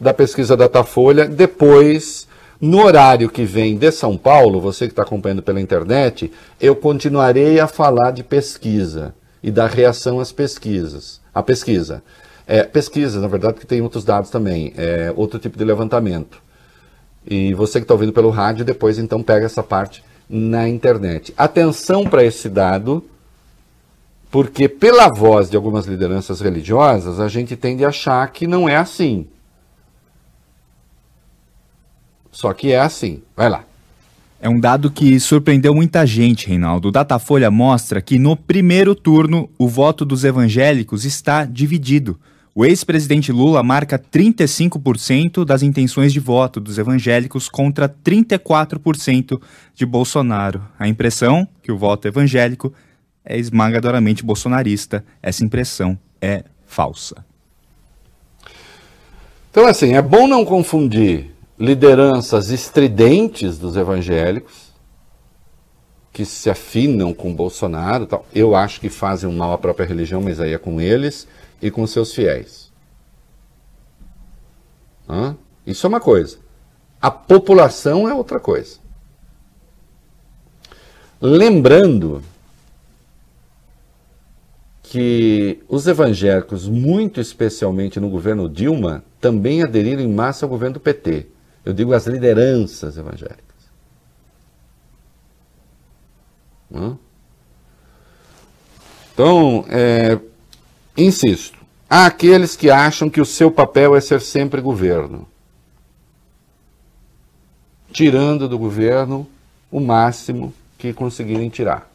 da pesquisa Datafolha. Depois, no horário que vem de São Paulo, você que está acompanhando pela internet, eu continuarei a falar de pesquisa e da reação às pesquisas. A pesquisa. É, pesquisa, na verdade, que tem outros dados também, é, outro tipo de levantamento. E você que está ouvindo pelo rádio, depois então pega essa parte na internet. Atenção para esse dado, porque pela voz de algumas lideranças religiosas, a gente tende a achar que não é assim. Só que é assim. Vai lá. É um dado que surpreendeu muita gente, Reinaldo. O Datafolha mostra que no primeiro turno o voto dos evangélicos está dividido. O ex-presidente Lula marca 35% das intenções de voto dos evangélicos contra 34% de Bolsonaro. A impressão que o voto evangélico é esmagadoramente bolsonarista. Essa impressão é falsa. Então, assim, é bom não confundir lideranças estridentes dos evangélicos, que se afinam com Bolsonaro. Tal. Eu acho que fazem mal à própria religião, mas aí é com eles e com seus fiéis. Hã? Isso é uma coisa. A população é outra coisa. Lembrando que os evangélicos, muito especialmente no governo Dilma, também aderiram em massa ao governo do PT. Eu digo as lideranças evangélicas. Então, é, insisto, há aqueles que acham que o seu papel é ser sempre governo, tirando do governo o máximo que conseguirem tirar.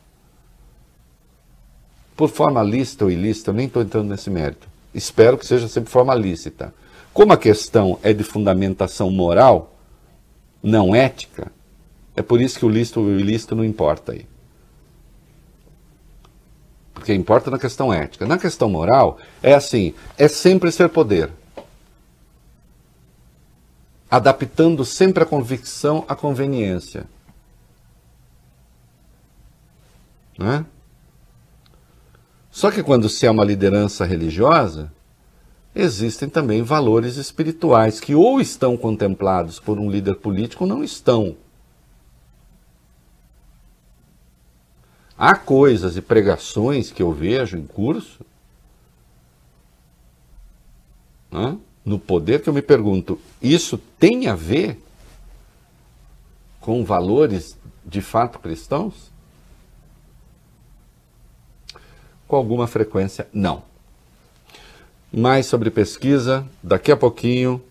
Por forma lícita ou ilícita, eu nem estou entrando nesse mérito. Espero que seja sempre forma lícita. Como a questão é de fundamentação moral, não ética, é por isso que o lícito ou o ilícito não importa aí. Porque importa na questão ética. Na questão moral, é assim: é sempre ser poder. Adaptando sempre a convicção à conveniência. Né? Só que quando se é uma liderança religiosa, existem também valores espirituais que ou estão contemplados por um líder político ou não estão. Há coisas e pregações que eu vejo em curso, né, no poder, que eu me pergunto: isso tem a ver com valores de fato cristãos? Com alguma frequência, não. Mais sobre pesquisa, daqui a pouquinho,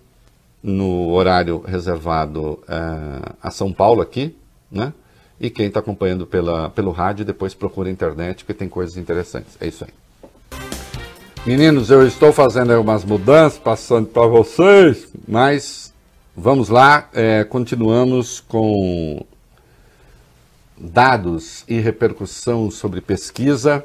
no horário reservado eh, a São Paulo aqui, né? E quem está acompanhando pela, pelo rádio, depois procura a internet, porque tem coisas interessantes. É isso aí. Meninos, eu estou fazendo algumas mudanças, passando para vocês, mas vamos lá, é, continuamos com dados e repercussão sobre pesquisa.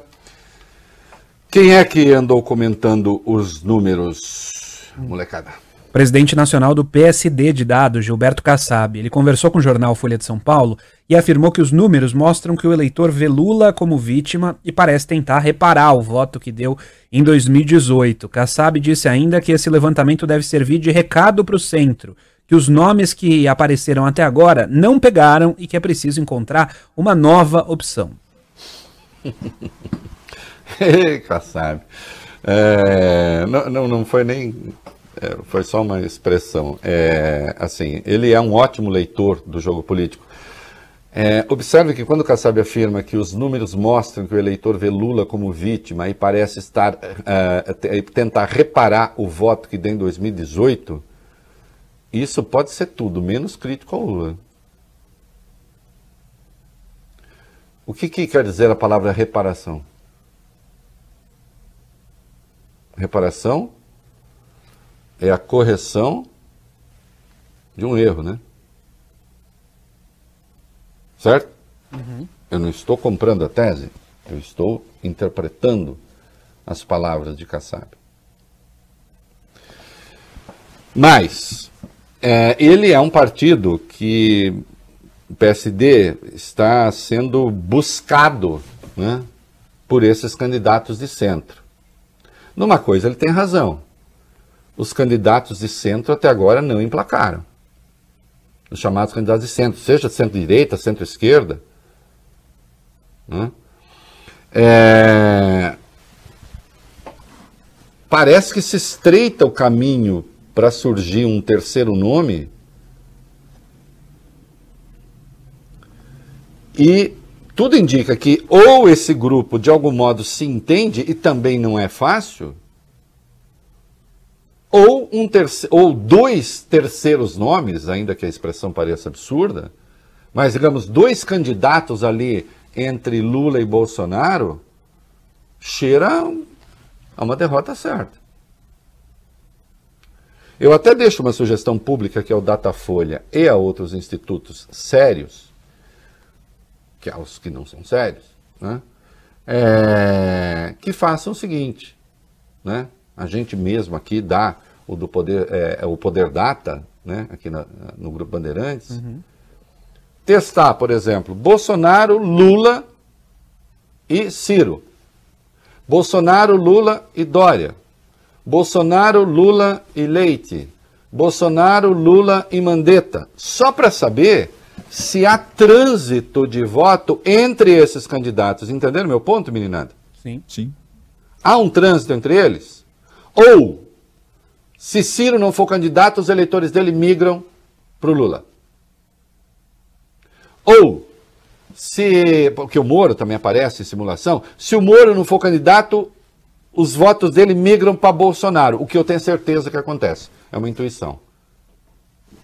Quem é que andou comentando os números, molecada? Presidente nacional do PSD de dados, Gilberto Kassab, ele conversou com o jornal Folha de São Paulo e afirmou que os números mostram que o eleitor vê Lula como vítima e parece tentar reparar o voto que deu em 2018. Kassab disse ainda que esse levantamento deve servir de recado para o centro, que os nomes que apareceram até agora não pegaram e que é preciso encontrar uma nova opção. [laughs] [laughs] Kassab. É, não, não, não foi nem é, foi só uma expressão. É, assim, ele é um ótimo leitor do jogo político. É, observe que quando Kassab afirma que os números mostram que o eleitor vê Lula como vítima e parece estar é, tentar reparar o voto que deu em 2018, isso pode ser tudo, menos crítico ao Lula. O que, que quer dizer a palavra reparação? Reparação é a correção de um erro, né? Certo? Uhum. Eu não estou comprando a tese, eu estou interpretando as palavras de Kassab. Mas é, ele é um partido que o PSD está sendo buscado né, por esses candidatos de centro. Numa coisa ele tem razão os candidatos de centro até agora não emplacaram. Os chamados candidatos de centro, seja centro-direita, centro-esquerda. Né? É... Parece que se estreita o caminho para surgir um terceiro nome. E tudo indica que ou esse grupo de algum modo se entende, e também não é fácil, ou, um terce... ou dois terceiros nomes, ainda que a expressão pareça absurda, mas digamos, dois candidatos ali entre Lula e Bolsonaro, cheira a uma derrota certa. Eu até deixo uma sugestão pública que é o Datafolha e a outros institutos sérios, que aos que não são sérios, né? É, que façam o seguinte, né? A gente mesmo aqui dá o do poder, é, é o Poder Data, né, aqui na, no Grupo Bandeirantes. Uhum. Testar, por exemplo, Bolsonaro, Lula e Ciro. Bolsonaro, Lula e Dória. Bolsonaro, Lula e Leite. Bolsonaro, Lula e Mandetta. Só para saber se há trânsito de voto entre esses candidatos. Entenderam meu ponto, meninada? Sim. Sim. Há um trânsito entre eles? Ou, se Ciro não for candidato, os eleitores dele migram para o Lula. Ou, se. Porque o Moro também aparece em simulação. Se o Moro não for candidato, os votos dele migram para Bolsonaro. O que eu tenho certeza que acontece. É uma intuição.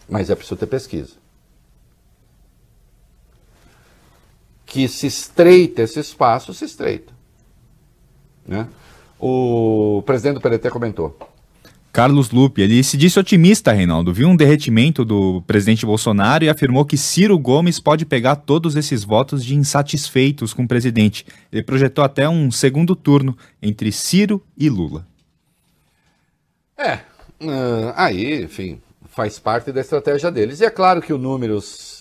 Mas é preciso ter pesquisa. Que se estreita esse espaço, se estreita. Né? O presidente do PDT comentou. Carlos Lupe, ele se disse otimista, Reinaldo. Viu um derretimento do presidente Bolsonaro e afirmou que Ciro Gomes pode pegar todos esses votos de insatisfeitos com o presidente. Ele projetou até um segundo turno entre Ciro e Lula. É, uh, aí, enfim, faz parte da estratégia deles. E é claro que o Números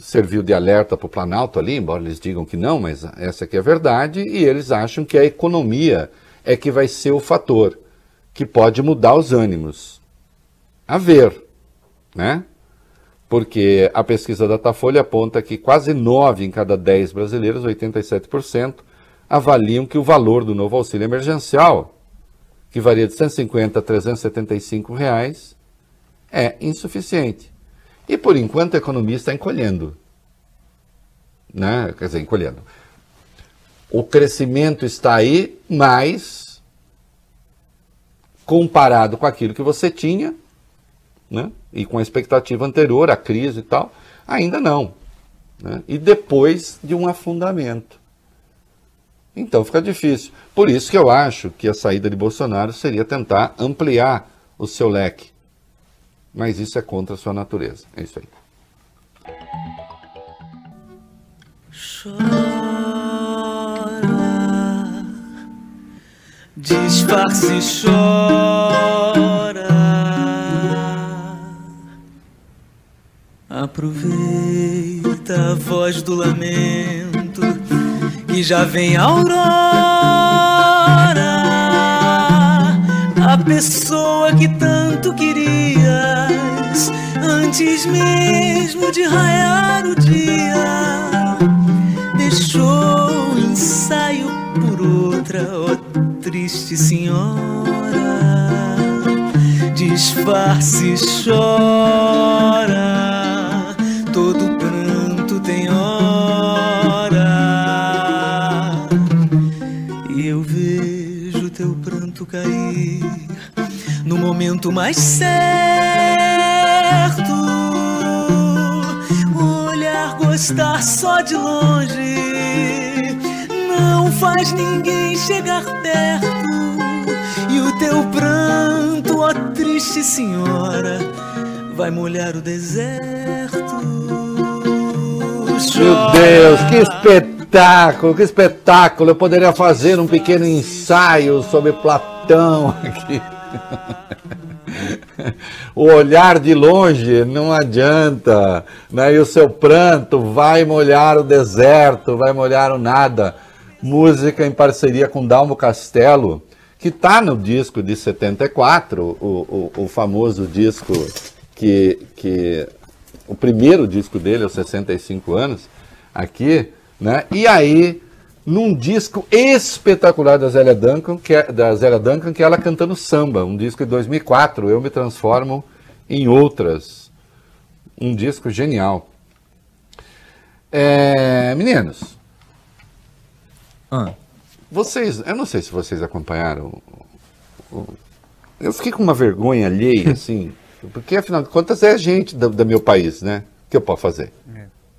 serviu de alerta para o Planalto ali, embora eles digam que não, mas essa aqui é a verdade, e eles acham que a economia é que vai ser o fator que pode mudar os ânimos. A ver, né? Porque a pesquisa da Datafolha aponta que quase 9 em cada 10 brasileiros, 87%, avaliam que o valor do novo auxílio emergencial, que varia de 150 a 375 reais, é insuficiente. E por enquanto a economia está encolhendo. Né? Quer dizer, encolhendo o crescimento está aí, mas comparado com aquilo que você tinha, né, e com a expectativa anterior, a crise e tal, ainda não. Né, e depois de um afundamento. Então fica difícil. Por isso que eu acho que a saída de Bolsonaro seria tentar ampliar o seu leque. Mas isso é contra a sua natureza. É isso aí. Chora, disfarce chora. Aproveita a voz do lamento que já vem a aurora. Pessoa que tanto querias antes mesmo de raiar o dia deixou o ensaio por outra, ó triste senhora. Disfarce e chora, no momento mais certo. Olhar gostar só de longe não faz ninguém chegar perto. E o teu pranto, ó triste senhora, vai molhar o deserto. Meu Deus, que espetáculo, que espetáculo! Eu poderia fazer um pequeno ensaio sobre Platão aqui. O olhar de longe não adianta, né? E o seu pranto vai molhar o deserto, vai molhar o nada. Música em parceria com Dalmo Castelo, que está no disco de 74, o, o, o famoso disco que, que. O primeiro disco dele, aos 65 anos, aqui, né? E aí, num disco espetacular da Zélia Duncan, que é, da Zélia Duncan, que é ela cantando samba, um disco de 2004, Eu Me Transformo em Outras. Um disco genial. É, meninos, Ah, vocês, eu não sei se vocês acompanharam. Eu fiquei com uma vergonha alheia, [laughs] assim, porque afinal de contas é gente do, do meu país, né? O que eu posso fazer?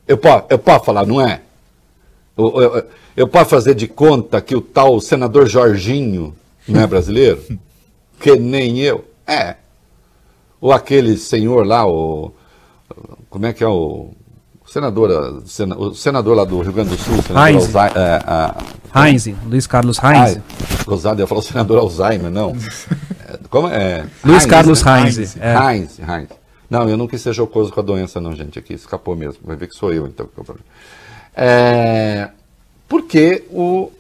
Eu, posso, eu posso falar, não é? Eu, eu- eu posso fazer de conta que o tal senador Jorginho não é [laughs] brasileiro? que nem eu? É. Ou aquele senhor lá, o. Como é que é o. O senador, sena- o senador lá do Rio Grande do Sul, senador Heinz. É, a- Heinz, Luiz Carlos Heinz. Ai, Rosado ia falar o senador Alzheimer, não. É, [laughs] Como é? Luiz Carlos né? Heinz, é. Heinz, Heinz. Não, eu não quis ser jocoso com a doença, não, gente. Aqui escapou mesmo. Vai ver que sou eu, então. É, porque o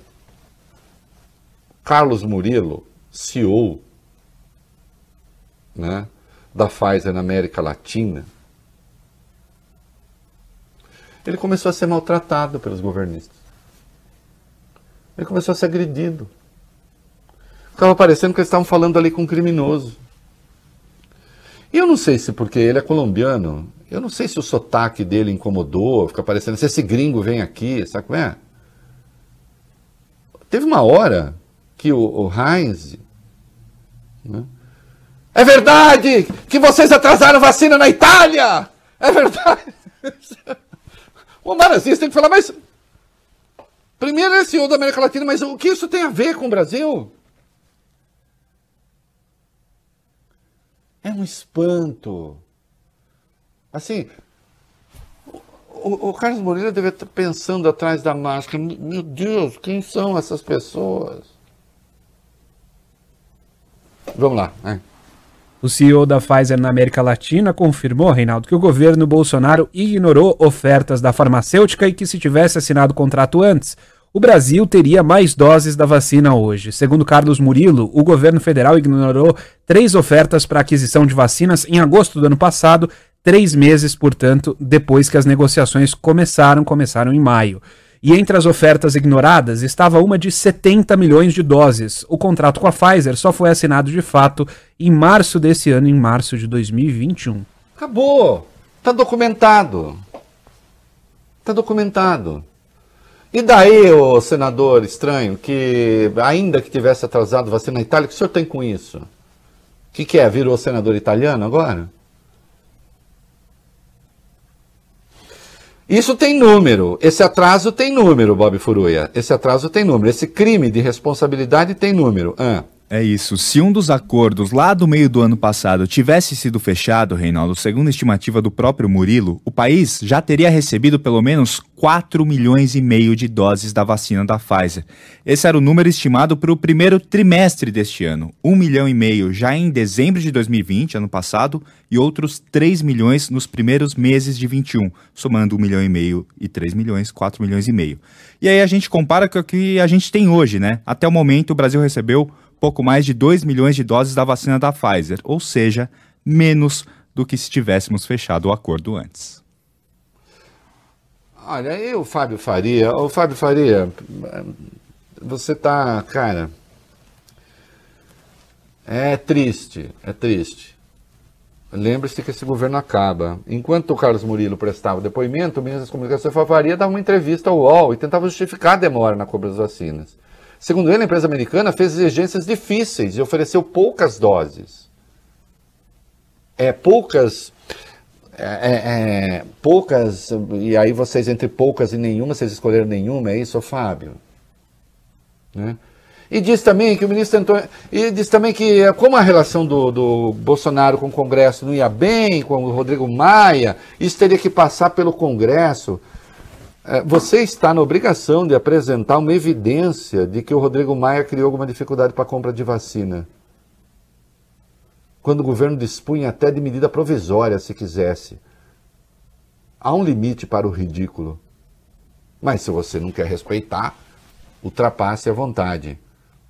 Carlos Murilo, CEO né, da Pfizer na América Latina, ele começou a ser maltratado pelos governistas. Ele começou a ser agredido. Ficava parecendo que eles estavam falando ali com um criminoso. E eu não sei se porque ele é colombiano, eu não sei se o sotaque dele incomodou, fica parecendo, se esse gringo vem aqui, sabe como é? Teve uma hora que o, o Heinz. né, É verdade que vocês atrasaram vacina na Itália! É verdade! [laughs] O Marazis tem que falar, mas. Primeiro ele é da América Latina, mas o que isso tem a ver com o Brasil? É um espanto. Assim, o, o Carlos Moreira deve estar pensando atrás da máscara: meu Deus, quem são essas pessoas? Vamos lá. né? O CEO da Pfizer na América Latina confirmou, Reinaldo, que o governo Bolsonaro ignorou ofertas da farmacêutica e que, se tivesse assinado o contrato antes, o Brasil teria mais doses da vacina hoje. Segundo Carlos Murilo, o governo federal ignorou três ofertas para aquisição de vacinas em agosto do ano passado, três meses, portanto, depois que as negociações começaram, começaram em maio. E entre as ofertas ignoradas estava uma de 70 milhões de doses. O contrato com a Pfizer só foi assinado de fato em março desse ano, em março de 2021. Acabou. Está documentado. Está documentado. E daí, o senador estranho, que ainda que tivesse atrasado vacina na Itália, o que o senhor tem com isso? O que, que é? Virou senador italiano agora? Isso tem número. Esse atraso tem número, Bob Furuia. Esse atraso tem número. Esse crime de responsabilidade tem número. Ah. É isso. Se um dos acordos lá do meio do ano passado tivesse sido fechado, Reinaldo, segundo a estimativa do próprio Murilo, o país já teria recebido pelo menos 4 milhões e meio de doses da vacina da Pfizer. Esse era o número estimado para o primeiro trimestre deste ano. 1 milhão e meio já em dezembro de 2020, ano passado, e outros 3 milhões nos primeiros meses de 21, somando 1 milhão e meio e 3 milhões, 4 milhões e meio. E aí a gente compara com o que a gente tem hoje, né? Até o momento o Brasil recebeu pouco mais de 2 milhões de doses da vacina da Pfizer, ou seja, menos do que se tivéssemos fechado o acordo antes. Olha, aí o Fábio Faria, o Fábio Faria, você tá, cara, é triste, é triste. Lembre-se que esse governo acaba. Enquanto o Carlos Murilo prestava depoimento, o ministro das Comunicações Faria dava uma entrevista ao UOL e tentava justificar a demora na compra das vacinas. Segundo ele, a empresa americana fez exigências difíceis e ofereceu poucas doses. É poucas. É, é, é, poucas, e aí vocês, entre poucas e nenhuma, vocês escolheram nenhuma, é isso, Fábio? Né? E diz também que o ministro tentou. E diz também que, como a relação do, do Bolsonaro com o Congresso não ia bem, com o Rodrigo Maia, isso teria que passar pelo Congresso. É, você está na obrigação de apresentar uma evidência de que o Rodrigo Maia criou alguma dificuldade para a compra de vacina. Quando o governo dispunha até de medida provisória, se quisesse. Há um limite para o ridículo. Mas se você não quer respeitar, ultrapasse à vontade.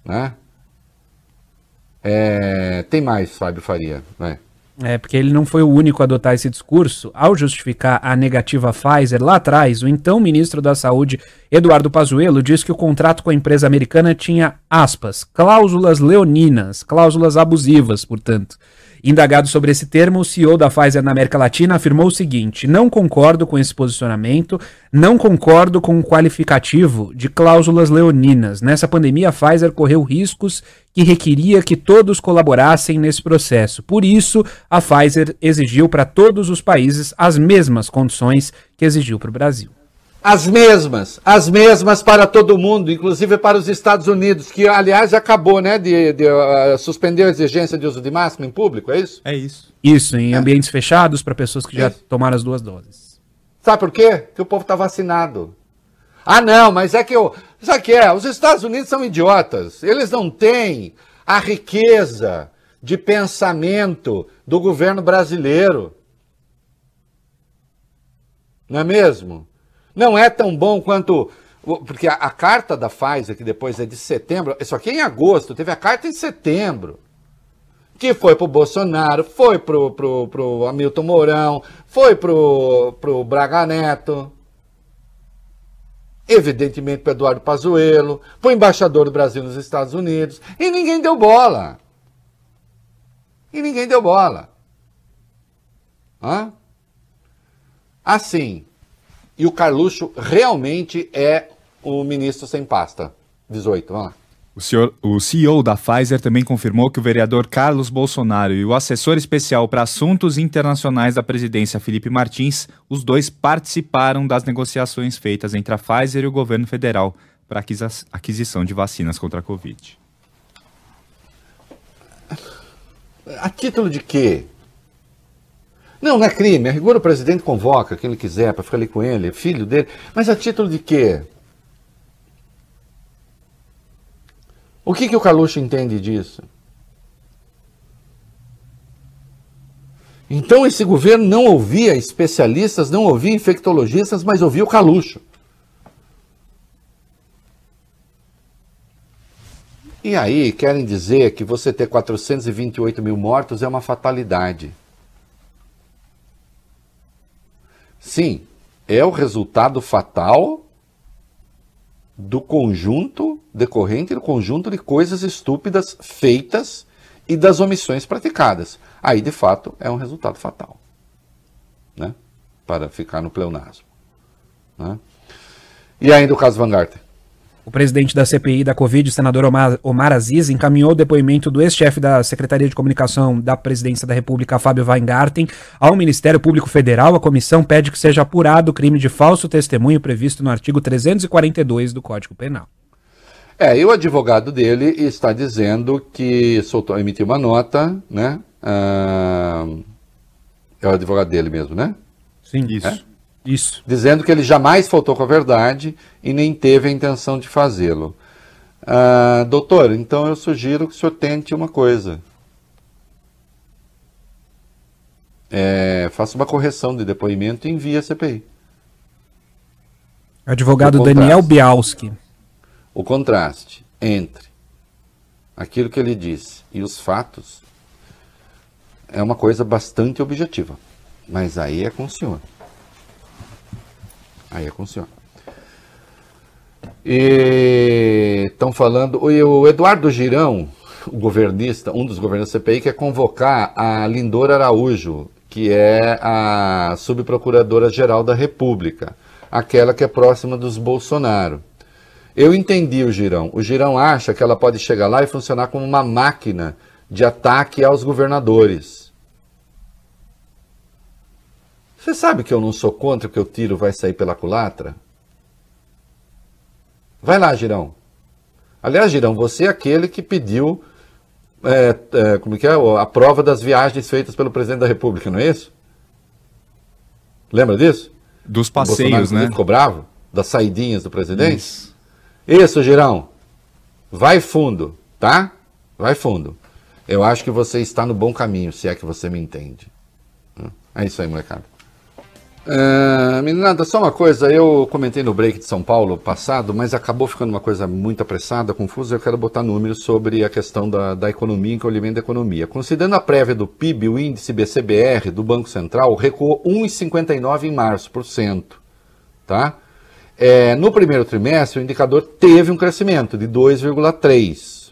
Né? É, tem mais, Fábio Faria. Né? É, porque ele não foi o único a adotar esse discurso. Ao justificar a negativa Pfizer lá atrás, o então ministro da Saúde, Eduardo Pazuello, disse que o contrato com a empresa americana tinha, aspas, cláusulas leoninas, cláusulas abusivas, portanto. Indagado sobre esse termo, o CEO da Pfizer na América Latina afirmou o seguinte: não concordo com esse posicionamento, não concordo com o qualificativo de cláusulas leoninas. Nessa pandemia, a Pfizer correu riscos que requeria que todos colaborassem nesse processo. Por isso, a Pfizer exigiu para todos os países as mesmas condições que exigiu para o Brasil. As mesmas, as mesmas para todo mundo, inclusive para os Estados Unidos, que aliás acabou, né, de, de uh, suspender a exigência de uso de máscara em público, é isso? É isso. Isso, em é. ambientes fechados para pessoas que já tomaram as duas doses. Sabe por quê? Que o povo está vacinado. Ah, não, mas é que eu. Sabe o que é? Os Estados Unidos são idiotas. Eles não têm a riqueza de pensamento do governo brasileiro. Não é mesmo? Não é tão bom quanto. Porque a, a, carta da Pfizer, que depois é de setembro, isso aqui é em agosto, teve a carta em setembro. Que foi pro Bolsonaro, foi pro, pro, pro Hamilton Mourão, foi pro, pro Braga Neto, evidentemente para Eduardo Pazuello, pro embaixador do Brasil nos Estados Unidos, e ninguém deu bola. E ninguém deu bola. Hã? Assim, e o Carluxo realmente é o ministro sem pasta. 18, vamos lá. O, senhor, o CEO da Pfizer também confirmou que o vereador Carlos Bolsonaro e o assessor especial para assuntos internacionais da presidência, Felipe Martins, os dois participaram das negociações feitas entre a Pfizer e o governo federal para aquisição de vacinas contra a Covid. A título de quê? Não, não é crime. A rigor o presidente convoca quem ele quiser para ficar ali com ele, filho dele. Mas a título de quê? O que, que o Caluxo entende disso? Então esse governo não ouvia especialistas, não ouvia infectologistas, mas ouvia o Caluxo. E aí querem dizer que você ter 428 mil mortos é uma fatalidade. Sim, é o resultado fatal do conjunto decorrente do conjunto de coisas estúpidas feitas e das omissões praticadas. Aí, de fato, é um resultado fatal. Né? Para ficar no pleonasmo. Né? E ainda o caso Van Garten. O presidente da CPI da Covid, o senador Omar, Omar Aziz, encaminhou o depoimento do ex-chefe da Secretaria de Comunicação da Presidência da República, Fábio Weingarten, ao Ministério Público Federal. A comissão pede que seja apurado o crime de falso testemunho previsto no artigo 342 do Código Penal. É, e o advogado dele está dizendo que soltou, emitiu uma nota, né? Ah, é o advogado dele mesmo, né? Sim, isso. É? Isso. Dizendo que ele jamais faltou com a verdade e nem teve a intenção de fazê-lo. Ah, doutor, então eu sugiro que o senhor tente uma coisa. É, faça uma correção de depoimento e envie a CPI. Advogado Daniel Bialski. O contraste entre aquilo que ele disse e os fatos é uma coisa bastante objetiva. Mas aí é com o senhor. Aí é com o senhor. E estão falando. O Eduardo Girão, o governista, um dos governantes da CPI, quer convocar a Lindora Araújo, que é a subprocuradora-geral da República, aquela que é próxima dos Bolsonaro. Eu entendi o Girão. O Girão acha que ela pode chegar lá e funcionar como uma máquina de ataque aos governadores. Você sabe que eu não sou contra que o tiro vai sair pela culatra? Vai lá, Girão. Aliás, Girão, você é aquele que pediu é, é, como que é? a prova das viagens feitas pelo presidente da República, não é isso? Lembra disso? Dos passeios, né? Ficou bravo? Das saidinhas do presidente? Isso, isso Girão. Vai fundo, tá? Vai fundo. Eu acho que você está no bom caminho, se é que você me entende. É isso aí, molecada. Uh, meninada, só uma coisa, eu comentei no break de São Paulo passado, mas acabou ficando uma coisa muito apressada, confusa, eu quero botar números sobre a questão da, da economia, encolhimento da economia. Considerando a prévia do PIB, o índice BCBR do Banco Central recuou 1,59 em março por cento, tá? É, no primeiro trimestre, o indicador teve um crescimento de 2,3.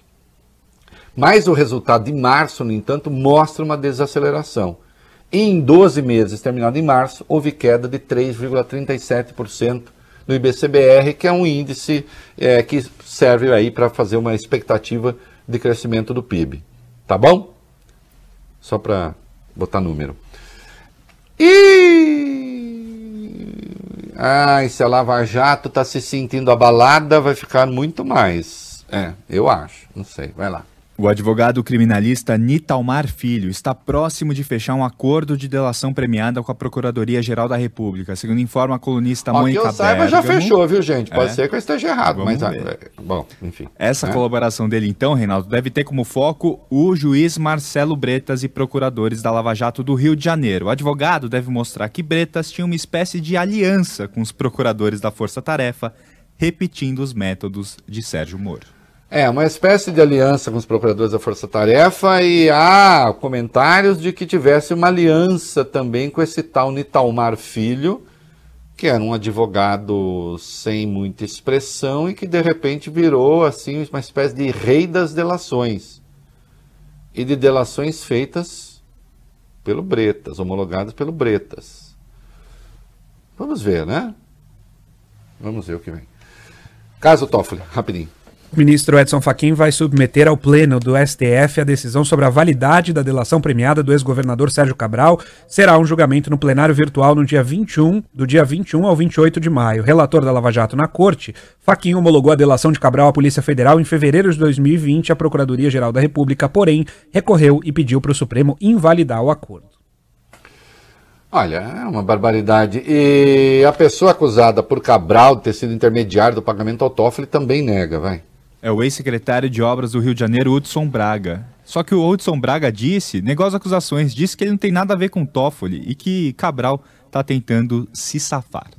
Mas o resultado de março, no entanto, mostra uma desaceleração. Em 12 meses, terminado em março, houve queda de 3,37% no IBCBR, que é um índice é, que serve aí para fazer uma expectativa de crescimento do PIB. Tá bom? Só para botar número. E ah, se a Lava Jato está se sentindo abalada, vai ficar muito mais. É, eu acho. Não sei. Vai lá. O advogado criminalista Nitalmar Filho está próximo de fechar um acordo de delação premiada com a Procuradoria-Geral da República, segundo informa a colunista Ó, Mônica Que eu saiba, já fechou, viu, gente? Pode é. ser que eu esteja errado, Vamos mas... Ah, é, bom, enfim. Essa é. colaboração dele, então, Reinaldo, deve ter como foco o juiz Marcelo Bretas e procuradores da Lava Jato do Rio de Janeiro. O advogado deve mostrar que Bretas tinha uma espécie de aliança com os procuradores da Força Tarefa, repetindo os métodos de Sérgio Moro. É, uma espécie de aliança com os procuradores da Força Tarefa e há comentários de que tivesse uma aliança também com esse tal Nitalmar Filho, que era um advogado sem muita expressão e que de repente virou assim uma espécie de rei das delações. E de delações feitas pelo Bretas, homologadas pelo Bretas. Vamos ver, né? Vamos ver o que vem. Caso Toffoli, rapidinho. Ministro Edson Fachin vai submeter ao Pleno do STF a decisão sobre a validade da delação premiada do ex-governador Sérgio Cabral. Será um julgamento no plenário virtual no dia 21, do dia 21 ao 28 de maio. Relator da Lava Jato na corte, Fachin homologou a delação de Cabral à Polícia Federal em fevereiro de 2020 à Procuradoria-Geral da República, porém recorreu e pediu para o Supremo invalidar o acordo. Olha, é uma barbaridade. E a pessoa acusada por Cabral de ter sido intermediário do pagamento ao Toffoli também nega, vai. É o ex-secretário de Obras do Rio de Janeiro, Hudson Braga. Só que o Hudson Braga disse, negou as acusações, disse que ele não tem nada a ver com Toffoli e que Cabral está tentando se safar.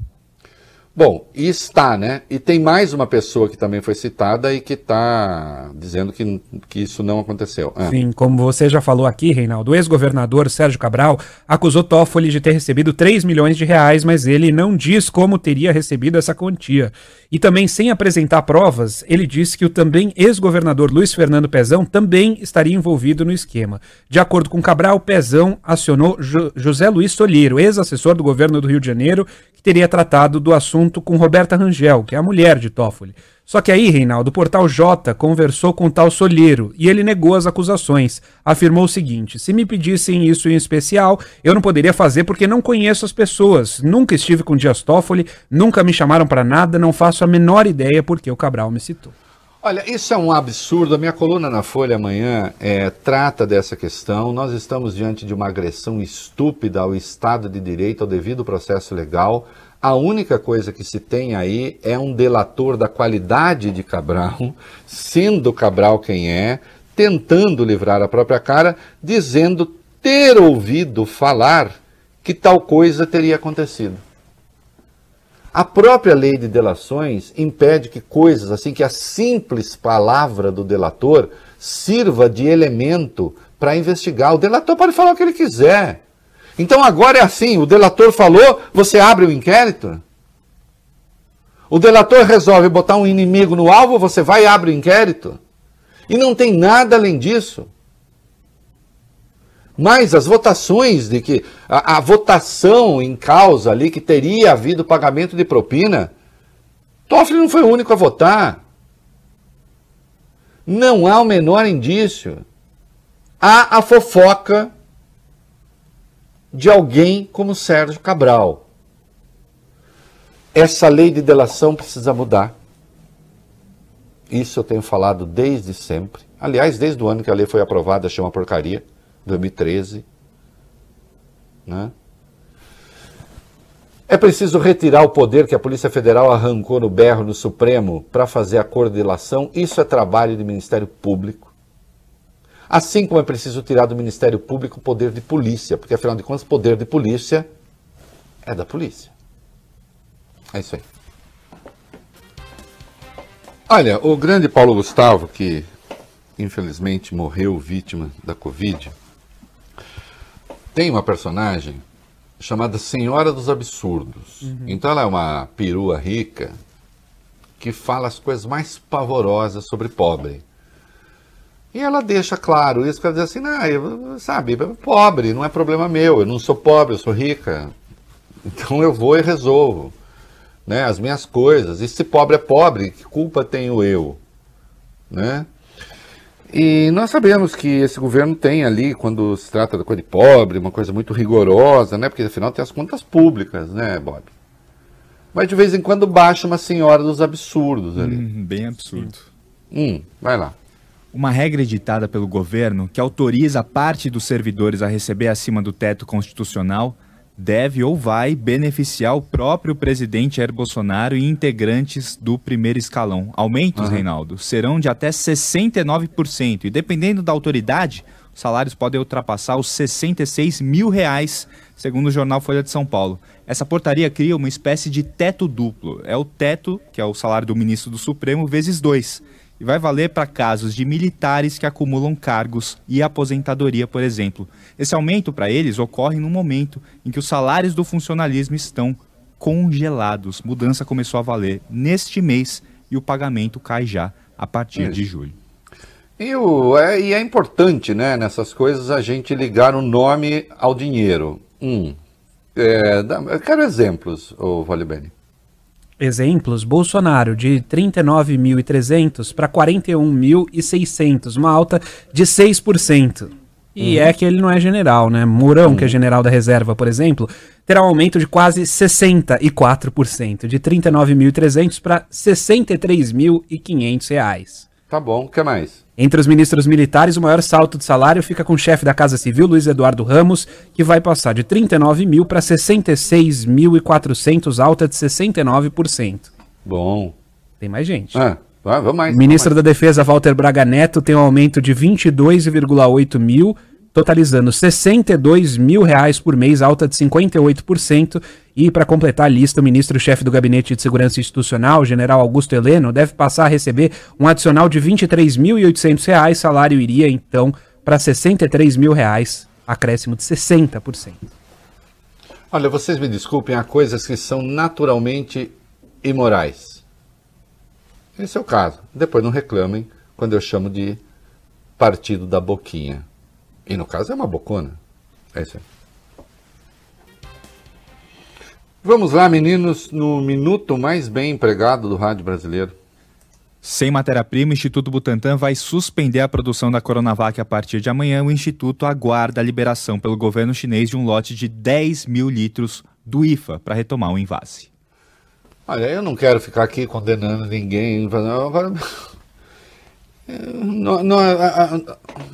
Bom, e está, né? E tem mais uma pessoa que também foi citada e que está dizendo que, que isso não aconteceu. Ah. Sim, como você já falou aqui, Reinaldo, o ex-governador Sérgio Cabral acusou Toffoli de ter recebido 3 milhões de reais, mas ele não diz como teria recebido essa quantia. E também, sem apresentar provas, ele disse que o também ex-governador Luiz Fernando Pezão também estaria envolvido no esquema. De acordo com Cabral, Pezão acionou jo José Luiz Tolheiro, ex-assessor do governo do Rio de Janeiro, que teria tratado do assunto junto com Roberta Rangel, que é a mulher de Toffoli. Só que aí, Reinaldo, o portal J conversou com tal Solheiro e ele negou as acusações. Afirmou o seguinte: se me pedissem isso em especial, eu não poderia fazer porque não conheço as pessoas. Nunca estive com Dias Toffoli, nunca me chamaram para nada, não faço a menor ideia porque o Cabral me citou. Olha, isso é um absurdo. A minha coluna na Folha amanhã é, trata dessa questão. Nós estamos diante de uma agressão estúpida ao Estado de Direito, ao devido processo legal. A única coisa que se tem aí é um delator da qualidade de Cabral, sendo Cabral quem é, tentando livrar a própria cara, dizendo ter ouvido falar que tal coisa teria acontecido. A própria lei de delações impede que coisas assim, que a simples palavra do delator sirva de elemento para investigar. O delator pode falar o que ele quiser. Então agora é assim: o delator falou, você abre o inquérito. O delator resolve botar um inimigo no alvo, você vai e abre o inquérito. E não tem nada além disso. Mas as votações de que. A, a, votação em causa ali que teria havido pagamento de propina. Toffoli não foi o único a votar. Não há o menor indício. Há a fofoca de alguém como Sérgio Cabral. Essa lei de delação precisa mudar. Isso eu tenho falado desde sempre. Aliás, desde o ano que a lei foi aprovada, achei uma porcaria, 2013. Né? É preciso retirar o poder que a Polícia Federal arrancou no berro no Supremo para fazer a coordenação. Isso é trabalho do Ministério Público. Assim como é preciso tirar do Ministério Público o poder de polícia, porque afinal de contas, o poder de polícia é da polícia. É isso aí. Olha, o grande Paulo Gustavo, que infelizmente morreu vítima da Covid, tem uma personagem chamada Senhora dos Absurdos. Uhum. Então ela é uma perua rica que fala as coisas mais pavorosas sobre pobre. E ela deixa claro isso, para dizer assim, não, eu, sabe, pobre, não é problema meu, eu não sou pobre, eu sou rica. Então eu vou e resolvo né, as minhas coisas. E se pobre é pobre, que culpa tenho eu? Né? E nós sabemos que esse governo tem ali, quando se trata da coisa de pobre, uma coisa muito rigorosa, né? Porque afinal tem as contas públicas, né, Bob? Mas de vez em quando baixa uma senhora dos absurdos ali. Hum, bem absurdo. Hum, vai lá uma regra editada pelo governo que autoriza parte dos servidores a receber acima do teto constitucional deve ou vai beneficiar o próprio presidente Jair Bolsonaro e integrantes do primeiro escalão. Aumentos, uhum. Reinaldo, serão de até 69% e dependendo da autoridade, os salários podem ultrapassar os 66 mil reais, segundo o jornal Folha de São Paulo. Essa portaria cria uma espécie de teto duplo. É o teto, que é o salário do ministro do Supremo, vezes dois e vai valer para casos de militares que acumulam cargos e aposentadoria, por exemplo. Esse aumento para eles ocorre no momento em que os salários do funcionalismo estão congelados. Mudança começou a valer neste mês e o pagamento cai já a partir de julho. E, o, é, e é importante, né, nessas coisas, a gente ligar o nome ao dinheiro. Um, é, eu quero exemplos, o Valibene. Exemplos: Bolsonaro de 39.300 para 41.600, uma alta de 6%. E uhum. é que ele não é general, né? Mourão, uhum. que é general da reserva, por exemplo, terá um aumento de quase 64%, de 39.300 para 63.500 reais. Tá bom, o que mais? Entre os ministros militares, o maior salto de salário fica com o chefe da Casa Civil, Luiz Eduardo Ramos, que vai passar de 39 mil para 66.400, alta de 69%. Bom. Tem mais gente. Ah, vamos mais. Ministro vamos mais. da Defesa, Walter Braga Neto, tem um aumento de 22,8 mil totalizando 62 mil reais por mês, alta de 58%. E para completar a lista, o ministro-chefe do Gabinete de Segurança Institucional, general Augusto Heleno, deve passar a receber um adicional de R$ 23.800. Salário iria então para 63 mil reais, acréscimo de 60%. Olha, vocês me desculpem, há coisas que são naturalmente imorais. Esse é o caso. Depois não reclamem quando eu chamo de partido da boquinha. E no caso é uma bocona. É isso aí. Vamos lá, meninos, no minuto mais bem empregado do rádio brasileiro. Sem matéria-prima, o Instituto Butantan vai suspender a produção da Coronavac a partir de amanhã. O Instituto aguarda a liberação pelo governo chinês de um lote de 10 mil litros do IFA para retomar o invase. Olha, eu não quero ficar aqui condenando ninguém.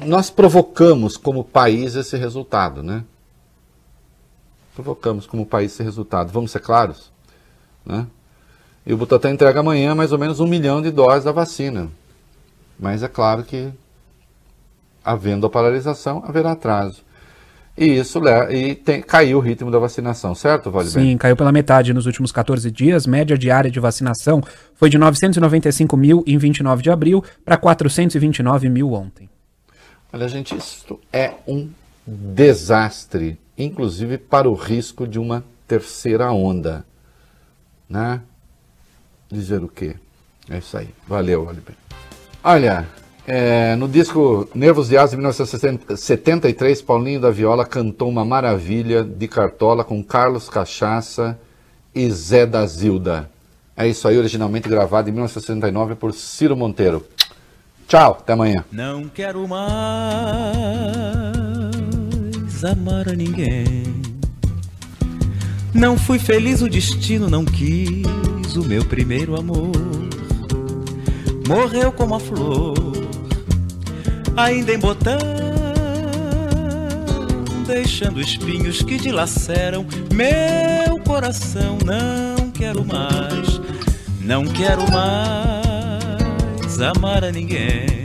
Nós provocamos como país esse resultado, né? Provocamos como país esse resultado. Vamos ser claros? Né? E o Butantan entrega amanhã mais ou menos um milhão de doses da vacina. Mas é claro que, havendo a paralisação, haverá atraso. E isso e tem, caiu o ritmo da vacinação, certo, Vale Sim, caiu pela metade nos últimos 14 dias. Média diária de vacinação foi de 995 mil em 29 de abril para 429 mil ontem. Olha, gente, isso é um desastre, inclusive para o risco de uma terceira onda. Né? Dizer o quê? É isso aí. Valeu, Oliver. Olha, é, no disco Nervos de Asa de 1973, Paulinho da Viola cantou uma maravilha de cartola com Carlos Cachaça e Zé da Zilda. É isso aí, originalmente gravado em 1969 por Ciro Monteiro. Tchau, até amanhã. Não quero mais amar a ninguém. Não fui feliz, o destino não quis o meu primeiro amor. Morreu como a flor ainda em botão, deixando espinhos que dilaceram meu coração. Não quero mais, não quero mais amar a ninguém.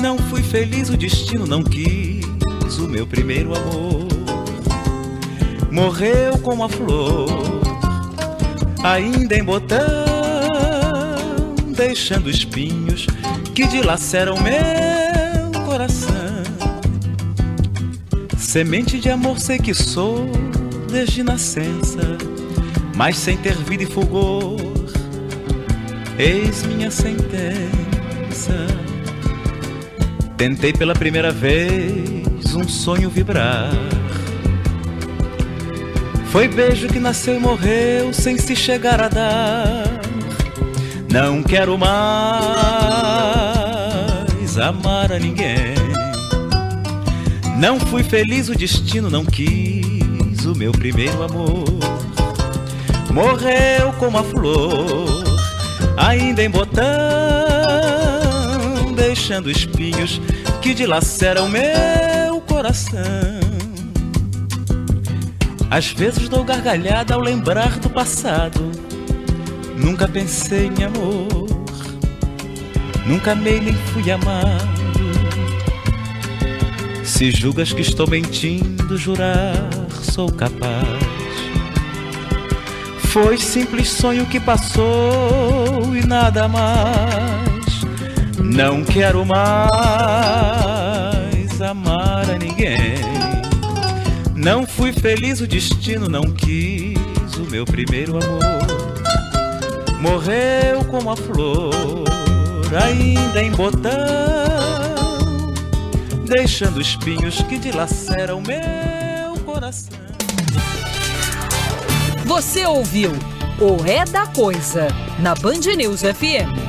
Não fui feliz, o destino não quis o meu primeiro amor. Morreu como a flor, ainda em botão, deixando espinhos que dilaceram meu coração. Semente de amor sei que sou desde nascença, mas sem ter vida e fulgor, eis minha sentença. Tentei pela primeira vez um sonho vibrar. Foi beijo que nasceu e morreu sem se chegar a dar. Não quero mais amar a ninguém. Não fui feliz, o destino não quis o meu primeiro amor. Morreu como a flor, ainda em botão, deixando espinhos que dilaceram meu coração. Às vezes dou gargalhada ao lembrar do passado. Nunca pensei em amor Nunca amei nem fui amado. Se julgas que estou mentindo, jurar sou capaz. Foi simples sonho que passou e nada mais. Não quero mais amar a ninguém. Não fui feliz, o destino não quis o meu primeiro amor. Morreu como a flor ainda em botão, deixando espinhos que dilaceram meu coração. Você ouviu o É da Coisa na Band News FM.